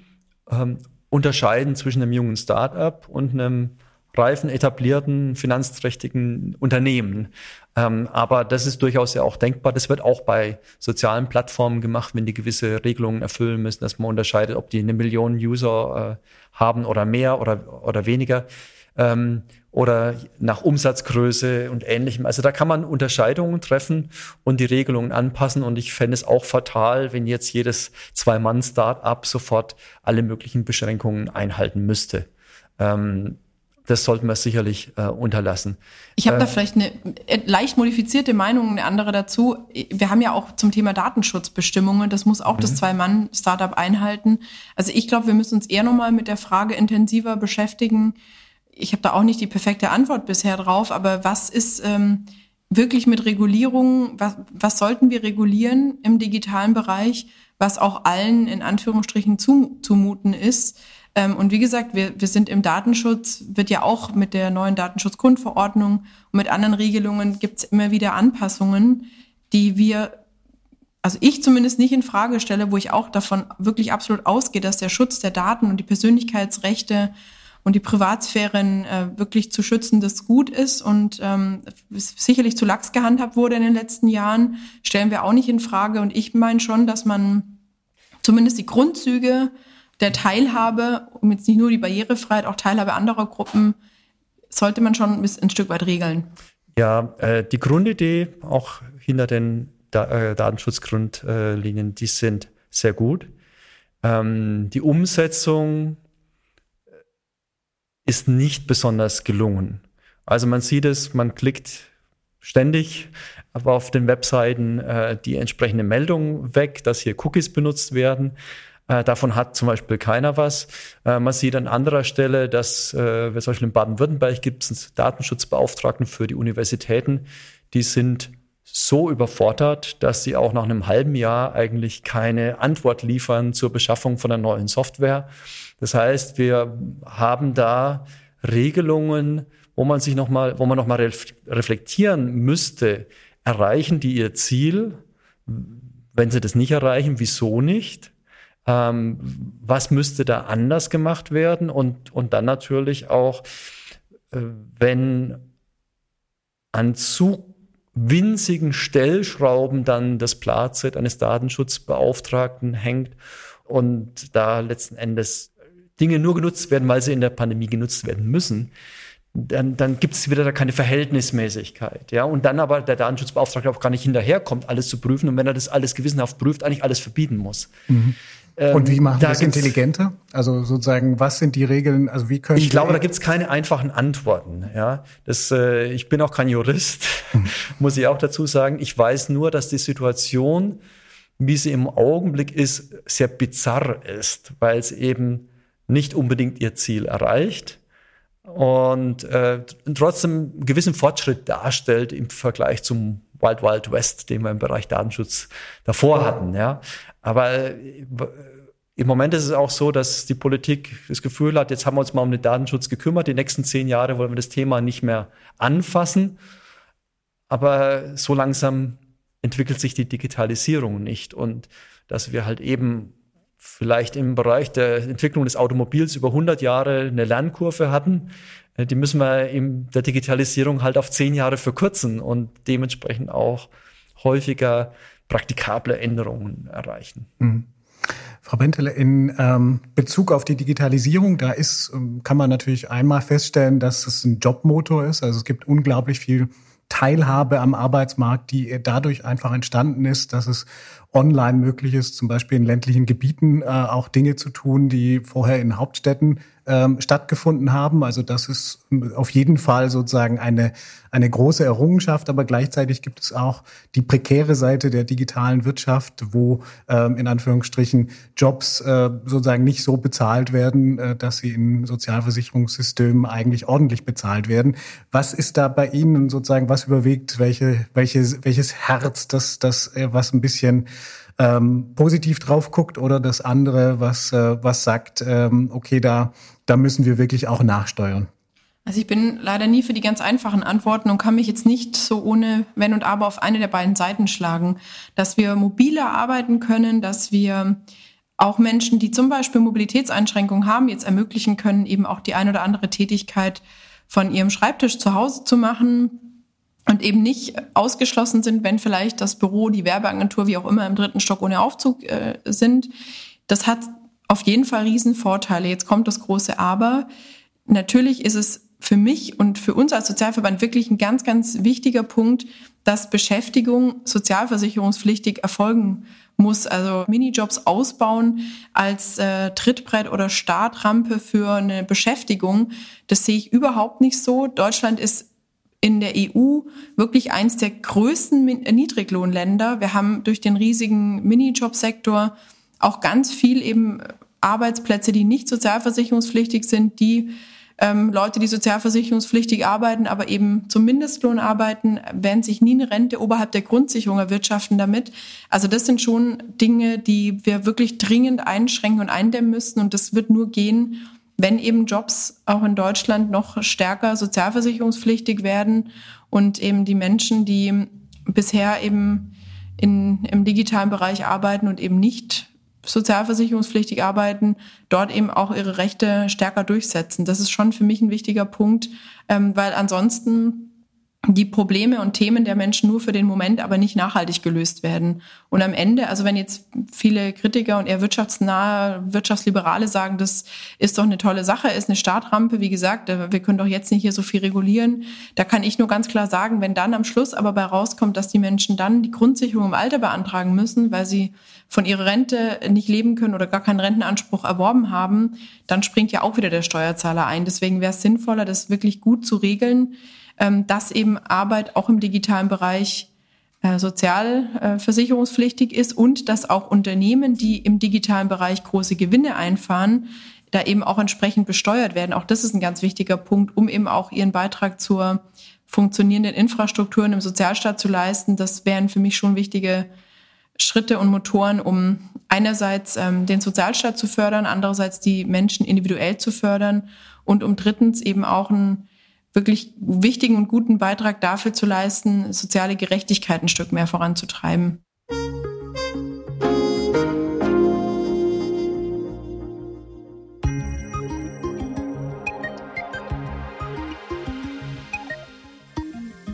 ähm, unterscheiden zwischen einem jungen Startup und einem reifen, etablierten, finanzträchtigen Unternehmen. Ähm, aber das ist durchaus ja auch denkbar. Das wird auch bei sozialen Plattformen gemacht, wenn die gewisse Regelungen erfüllen müssen, dass man unterscheidet, ob die eine Million User äh, haben oder mehr oder, oder weniger. Ähm, oder nach Umsatzgröße und ähnlichem. Also da kann man Unterscheidungen treffen und die Regelungen anpassen. Und ich fände es auch fatal, wenn jetzt jedes Zwei-Mann-Startup sofort alle möglichen Beschränkungen einhalten müsste. Ähm, das sollten wir sicherlich äh, unterlassen. Ich habe äh, da vielleicht eine äh, leicht modifizierte Meinung, eine andere dazu. Wir haben ja auch zum Thema Datenschutzbestimmungen, das muss auch mhm. das Zwei-Mann-Startup einhalten. Also ich glaube, wir müssen uns eher nochmal mit der Frage intensiver beschäftigen. Ich habe da auch nicht die perfekte Antwort bisher drauf, aber was ist ähm, wirklich mit Regulierung, was, was sollten wir regulieren im digitalen Bereich, was auch allen in Anführungsstrichen zu, zumuten ist? Ähm, und wie gesagt, wir, wir sind im Datenschutz, wird ja auch mit der neuen Datenschutzgrundverordnung und mit anderen Regelungen gibt es immer wieder Anpassungen, die wir, also ich zumindest nicht in Frage stelle, wo ich auch davon wirklich absolut ausgehe, dass der Schutz der Daten und die Persönlichkeitsrechte und die Privatsphären äh, wirklich zu schützen, das gut ist und ähm, sicherlich zu lax gehandhabt wurde in den letzten Jahren, stellen wir auch nicht in Frage. Und ich meine schon, dass man zumindest die Grundzüge der Teilhabe, um jetzt nicht nur die Barrierefreiheit, auch Teilhabe anderer Gruppen, sollte man schon ein, ein Stück weit regeln. Ja, äh, die Grundidee auch hinter den da äh, Datenschutzgrundlinien, die sind sehr gut. Ähm, die Umsetzung ist nicht besonders gelungen. Also man sieht es, man klickt ständig aber auf den Webseiten äh, die entsprechende Meldung weg, dass hier Cookies benutzt werden. Äh, davon hat zum Beispiel keiner was. Äh, man sieht an anderer Stelle, dass äh, zum Beispiel in Baden-Württemberg gibt es einen Datenschutzbeauftragten für die Universitäten. Die sind so überfordert, dass sie auch nach einem halben Jahr eigentlich keine Antwort liefern zur Beschaffung von einer neuen Software. Das heißt, wir haben da Regelungen, wo man sich noch mal, wo man noch mal reflektieren müsste, erreichen die ihr Ziel? wenn sie das nicht erreichen, wieso nicht? Ähm, was müsste da anders gemacht werden? Und, und dann natürlich auch, äh, wenn an zu winzigen Stellschrauben dann das Platzett eines Datenschutzbeauftragten hängt und da letzten Endes Dinge nur genutzt werden, weil sie in der Pandemie genutzt werden müssen, dann, dann gibt es wieder da keine Verhältnismäßigkeit. Ja? Und dann aber der Datenschutzbeauftragte auch gar nicht hinterherkommt, alles zu prüfen. Und wenn er das alles gewissenhaft prüft, eigentlich alles verbieten muss. Mhm. Ähm, und wie machen wir das intelligenter? Also sozusagen, was sind die Regeln? Also wie können Ich glaube, da gibt es keine einfachen Antworten. Ja, das, äh, ich bin auch kein Jurist, mhm. <laughs> muss ich auch dazu sagen. Ich weiß nur, dass die Situation, wie sie im Augenblick ist, sehr bizarr ist, weil es eben nicht unbedingt ihr Ziel erreicht und äh, trotzdem einen gewissen Fortschritt darstellt im Vergleich zum Wild Wild West, den wir im Bereich Datenschutz davor hatten. Ja. Aber äh, im Moment ist es auch so, dass die Politik das Gefühl hat, jetzt haben wir uns mal um den Datenschutz gekümmert, die nächsten zehn Jahre wollen wir das Thema nicht mehr anfassen. Aber so langsam entwickelt sich die Digitalisierung nicht und dass wir halt eben vielleicht im Bereich der Entwicklung des Automobils über 100 Jahre eine Lernkurve hatten, äh, die müssen wir in der Digitalisierung halt auf zehn Jahre verkürzen und dementsprechend auch häufiger praktikable Änderungen erreichen. Mhm. Frau Bentele, in ähm, Bezug auf die Digitalisierung, da ist, ähm, kann man natürlich einmal feststellen, dass es ein Jobmotor ist. Also es gibt unglaublich viel Teilhabe am Arbeitsmarkt, die dadurch einfach entstanden ist, dass es online möglich ist, zum Beispiel in ländlichen Gebieten äh, auch Dinge zu tun, die vorher in Hauptstädten ähm, stattgefunden haben. Also das ist auf jeden Fall sozusagen eine, eine große Errungenschaft, aber gleichzeitig gibt es auch die prekäre Seite der digitalen Wirtschaft, wo ähm, in Anführungsstrichen Jobs äh, sozusagen nicht so bezahlt werden, äh, dass sie in Sozialversicherungssystemen eigentlich ordentlich bezahlt werden. Was ist da bei Ihnen sozusagen, was überwiegt, welche, welche, welches Herz, das, das äh, was ein bisschen ähm, positiv drauf guckt oder das andere, was, äh, was sagt, ähm, okay, da, da müssen wir wirklich auch nachsteuern? Also ich bin leider nie für die ganz einfachen Antworten und kann mich jetzt nicht so ohne Wenn und Aber auf eine der beiden Seiten schlagen. Dass wir mobiler arbeiten können, dass wir auch Menschen, die zum Beispiel Mobilitätseinschränkungen haben, jetzt ermöglichen können, eben auch die ein oder andere Tätigkeit von ihrem Schreibtisch zu Hause zu machen, und eben nicht ausgeschlossen sind, wenn vielleicht das Büro, die Werbeagentur, wie auch immer im dritten Stock ohne Aufzug äh, sind. Das hat auf jeden Fall Riesenvorteile. Jetzt kommt das große Aber. Natürlich ist es für mich und für uns als Sozialverband wirklich ein ganz, ganz wichtiger Punkt, dass Beschäftigung sozialversicherungspflichtig erfolgen muss. Also Minijobs ausbauen als äh, Trittbrett oder Startrampe für eine Beschäftigung, das sehe ich überhaupt nicht so. Deutschland ist in der EU wirklich eins der größten Niedriglohnländer. Wir haben durch den riesigen Minijobsektor auch ganz viel eben Arbeitsplätze, die nicht sozialversicherungspflichtig sind, die ähm, Leute, die sozialversicherungspflichtig arbeiten, aber eben zum Mindestlohn arbeiten, werden sich nie eine Rente oberhalb der Grundsicherung erwirtschaften damit. Also das sind schon Dinge, die wir wirklich dringend einschränken und eindämmen müssen. Und das wird nur gehen, wenn eben Jobs auch in Deutschland noch stärker sozialversicherungspflichtig werden und eben die Menschen, die bisher eben in, im digitalen Bereich arbeiten und eben nicht sozialversicherungspflichtig arbeiten, dort eben auch ihre Rechte stärker durchsetzen. Das ist schon für mich ein wichtiger Punkt, ähm, weil ansonsten die Probleme und Themen der Menschen nur für den Moment, aber nicht nachhaltig gelöst werden. Und am Ende, also wenn jetzt viele Kritiker und eher wirtschaftsnahe, wirtschaftsliberale sagen, das ist doch eine tolle Sache, ist eine Startrampe, wie gesagt, äh, wir können doch jetzt nicht hier so viel regulieren. Da kann ich nur ganz klar sagen, wenn dann am Schluss aber bei rauskommt, dass die Menschen dann die Grundsicherung im Alter beantragen müssen, weil sie von ihrer Rente nicht leben können oder gar keinen Rentenanspruch erworben haben, dann springt ja auch wieder der Steuerzahler ein. Deswegen wäre es sinnvoller, das wirklich gut zu regeln dass eben Arbeit auch im digitalen Bereich äh, sozialversicherungspflichtig ist und dass auch Unternehmen, die im digitalen Bereich große Gewinne einfahren, da eben auch entsprechend besteuert werden. Auch das ist ein ganz wichtiger Punkt, um eben auch ihren Beitrag zur funktionierenden Infrastrukturen im Sozialstaat zu leisten. Das wären für mich schon wichtige Schritte und Motoren, um einerseits ähm, den Sozialstaat zu fördern, andererseits die Menschen individuell zu fördern und um drittens eben auch ein wirklich wichtigen und guten Beitrag dafür zu leisten, soziale Gerechtigkeit ein Stück mehr voranzutreiben.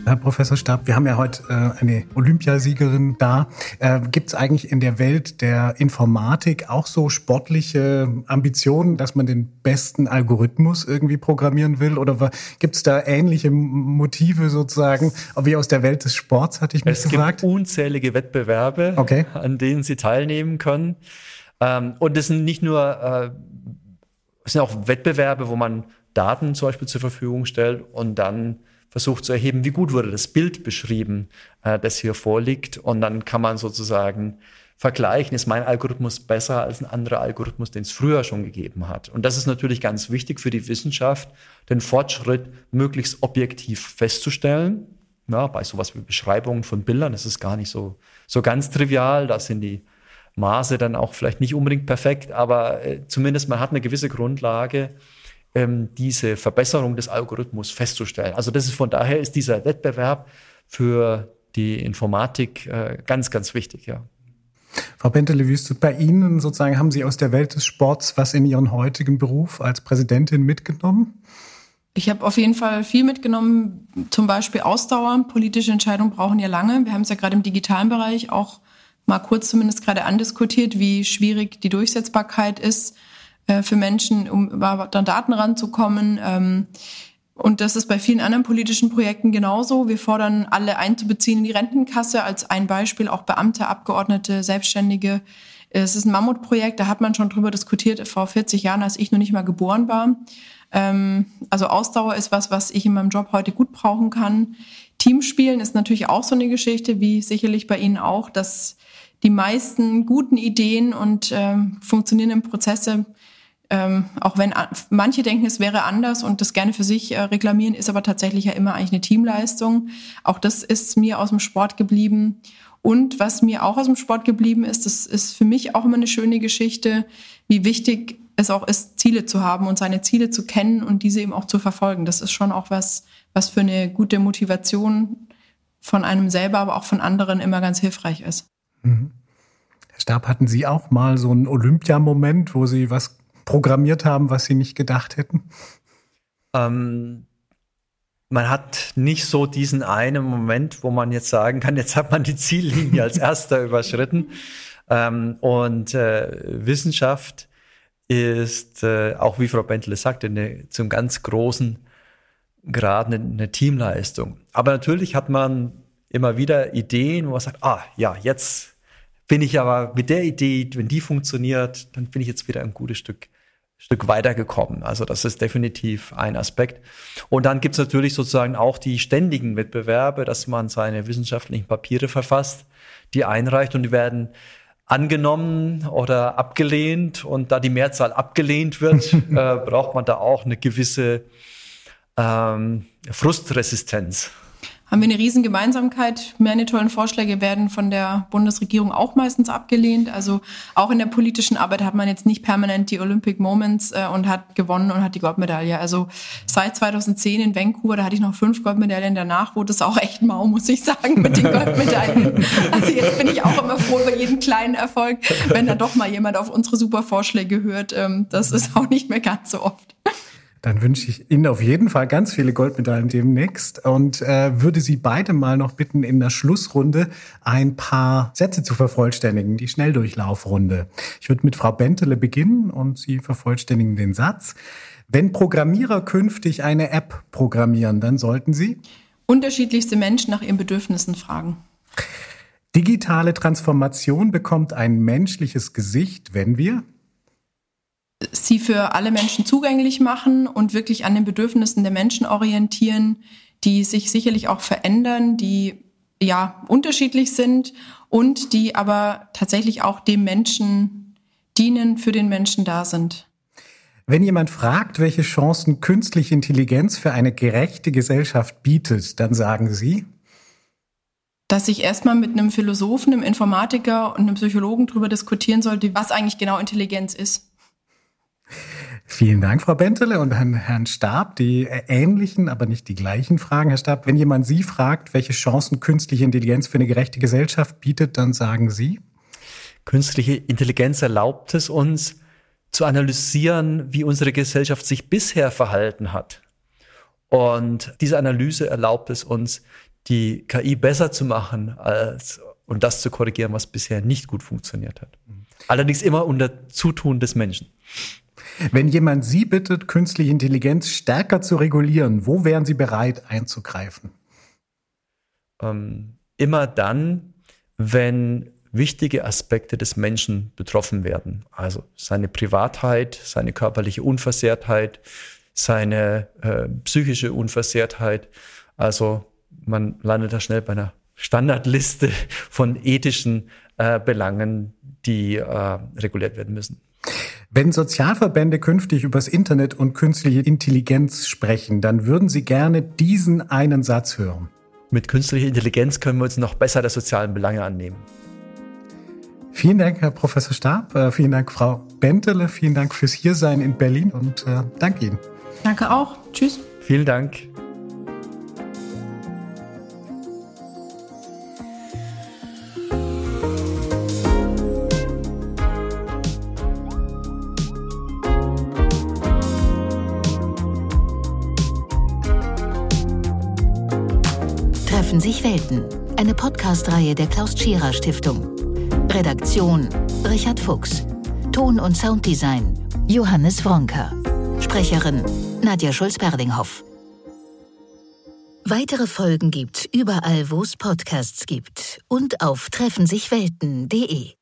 Herr Professor Stab, wir haben ja heute äh, eine Olympiasiegerin da. Äh, Gibt es eigentlich in der Welt der Informatik auch so sportliche Ambitionen, dass man den besten Algorithmus irgendwie programmieren will? Oder gibt es da ähnliche Motive sozusagen, wie aus der Welt des Sports, hatte ich mich es gefragt? Es gibt unzählige Wettbewerbe, okay. an denen Sie teilnehmen können. Ähm, und es sind nicht nur, äh, es sind auch Wettbewerbe, wo man Daten zum Beispiel zur Verfügung stellt und dann versucht zu erheben, wie gut wurde das Bild beschrieben, äh, das hier vorliegt. Und dann kann man sozusagen vergleichen, ist mein Algorithmus besser als ein anderer Algorithmus, den es früher schon gegeben hat. Und das ist natürlich ganz wichtig für die Wissenschaft, den Fortschritt möglichst objektiv festzustellen. Ja, bei sowas wie Beschreibungen von Bildern ist es gar nicht so, so ganz trivial. Da sind die Maße dann auch vielleicht nicht unbedingt perfekt, aber äh, zumindest man hat eine gewisse Grundlage, ähm, diese Verbesserung des Algorithmus festzustellen. Also das ist von daher ist dieser Wettbewerb für die Informatik äh, ganz, ganz wichtig, ja. Frau Bentele-Wüste, bei Ihnen sozusagen haben Sie aus der Welt des Sports was in Ihren heutigen Beruf als Präsidentin mitgenommen? Ich habe auf jeden Fall viel mitgenommen, zum Beispiel Ausdauer. Politische Entscheidungen brauchen ja lange. Wir haben es ja gerade im digitalen Bereich auch mal kurz zumindest gerade andiskutiert, wie schwierig die Durchsetzbarkeit ist äh, für Menschen, um überhaupt an Daten ranzukommen. Ähm, und das ist bei vielen anderen politischen Projekten genauso. Wir fordern alle einzubeziehen in die Rentenkasse als ein Beispiel, auch Beamte, Abgeordnete, Selbstständige. Es ist ein Mammutprojekt, da hat man schon drüber diskutiert vor 40 Jahren, als ich noch nicht mal geboren war. Ähm, also Ausdauer ist was, was ich in meinem Job heute gut brauchen kann. Teamspielen ist natürlich auch so eine Geschichte, wie sicherlich bei Ihnen auch, dass die meisten guten Ideen und ähm, funktionierenden Prozesse ähm, auch wenn manche denken, es wäre anders und das gerne für sich äh, reklamieren, ist aber tatsächlich ja immer eigentlich eine Teamleistung. Auch das ist mir aus dem Sport geblieben. Und was mir auch aus dem Sport geblieben ist, das ist für mich auch immer eine schöne Geschichte, wie wichtig es auch ist, Ziele zu haben und seine Ziele zu kennen und diese eben auch zu verfolgen. Das ist schon auch was, was für eine gute Motivation von einem selber, aber auch von anderen immer ganz hilfreich ist. Mhm. Herr Stab, hatten Sie auch mal so einen Olympiamoment, wo Sie was programmiert haben, was sie nicht gedacht hätten? Ähm, man hat nicht so diesen einen Moment, wo man jetzt sagen kann, jetzt hat man die Ziellinie als <laughs> erster überschritten. Ähm, und äh, Wissenschaft ist, äh, auch wie Frau Bentle sagte, eine, zum ganz großen Grad eine, eine, Teamleistung. Aber natürlich hat man immer wieder Ideen, wo man sagt, ah ja, jetzt bin ich aber mit der Idee, wenn die funktioniert, dann bin ich jetzt wieder ein gutes Stück Stück weitergekommen. Also das ist definitiv ein Aspekt. Und dann gibt's natürlich sozusagen auch die ständigen Wettbewerbe, dass man seine wissenschaftlichen Papiere verfasst, die einreicht und die werden angenommen oder abgelehnt. Und da die Mehrzahl abgelehnt wird, <laughs> äh, braucht man da auch eine gewisse ähm, Frustresistenz haben wir eine riesen Gemeinsamkeit. Meine tollen Vorschläge werden von der Bundesregierung auch meistens abgelehnt. Also auch in der politischen Arbeit hat man jetzt nicht permanent die Olympic Moments äh, und hat gewonnen und hat die Goldmedaille. Also seit 2010 in Vancouver, da hatte ich noch fünf Goldmedaillen. Danach wurde es auch echt mau, muss ich sagen, mit den Goldmedaillen. Also jetzt bin ich auch immer froh über jeden kleinen Erfolg, wenn da doch mal jemand auf unsere super Vorschläge hört. Ähm, das ist auch nicht mehr ganz so oft. Dann wünsche ich Ihnen auf jeden Fall ganz viele Goldmedaillen demnächst und äh, würde Sie beide mal noch bitten, in der Schlussrunde ein paar Sätze zu vervollständigen, die Schnelldurchlaufrunde. Ich würde mit Frau Bentele beginnen und Sie vervollständigen den Satz. Wenn Programmierer künftig eine App programmieren, dann sollten sie unterschiedlichste Menschen nach ihren Bedürfnissen fragen. Digitale Transformation bekommt ein menschliches Gesicht, wenn wir sie für alle Menschen zugänglich machen und wirklich an den Bedürfnissen der Menschen orientieren, die sich sicherlich auch verändern, die ja unterschiedlich sind und die aber tatsächlich auch dem Menschen dienen, für den Menschen da sind. Wenn jemand fragt, welche Chancen künstliche Intelligenz für eine gerechte Gesellschaft bietet, dann sagen Sie, dass ich erstmal mit einem Philosophen, einem Informatiker und einem Psychologen darüber diskutieren sollte, was eigentlich genau Intelligenz ist. Vielen Dank, Frau Bentele und an Herrn Stab. Die ähnlichen, aber nicht die gleichen Fragen. Herr Stab, wenn jemand Sie fragt, welche Chancen künstliche Intelligenz für eine gerechte Gesellschaft bietet, dann sagen Sie? Künstliche Intelligenz erlaubt es uns zu analysieren, wie unsere Gesellschaft sich bisher verhalten hat. Und diese Analyse erlaubt es uns, die KI besser zu machen als, und das zu korrigieren, was bisher nicht gut funktioniert hat. Allerdings immer unter Zutun des Menschen. Wenn jemand Sie bittet, künstliche Intelligenz stärker zu regulieren, wo wären Sie bereit einzugreifen? Ähm, immer dann, wenn wichtige Aspekte des Menschen betroffen werden. Also seine Privatheit, seine körperliche Unversehrtheit, seine äh, psychische Unversehrtheit. Also man landet da schnell bei einer Standardliste von ethischen äh, Belangen, die äh, reguliert werden müssen. Wenn Sozialverbände künftig übers Internet und künstliche Intelligenz sprechen, dann würden Sie gerne diesen einen Satz hören. Mit künstlicher Intelligenz können wir uns noch besser der sozialen Belange annehmen. Vielen Dank, Herr Professor Stab. Äh, vielen Dank, Frau Bentele. Vielen Dank fürs Hiersein in Berlin und äh, danke Ihnen. Danke auch. Tschüss. Vielen Dank. Welten. Eine Podcast-Reihe der Klaus Tschira Stiftung. Redaktion Richard Fuchs. Ton- und Sounddesign Johannes Wronker. Sprecherin Nadja Schulz-Berdinghoff. Weitere Folgen gibt's überall, wo es Podcasts gibt und auf treffensichwelten.de.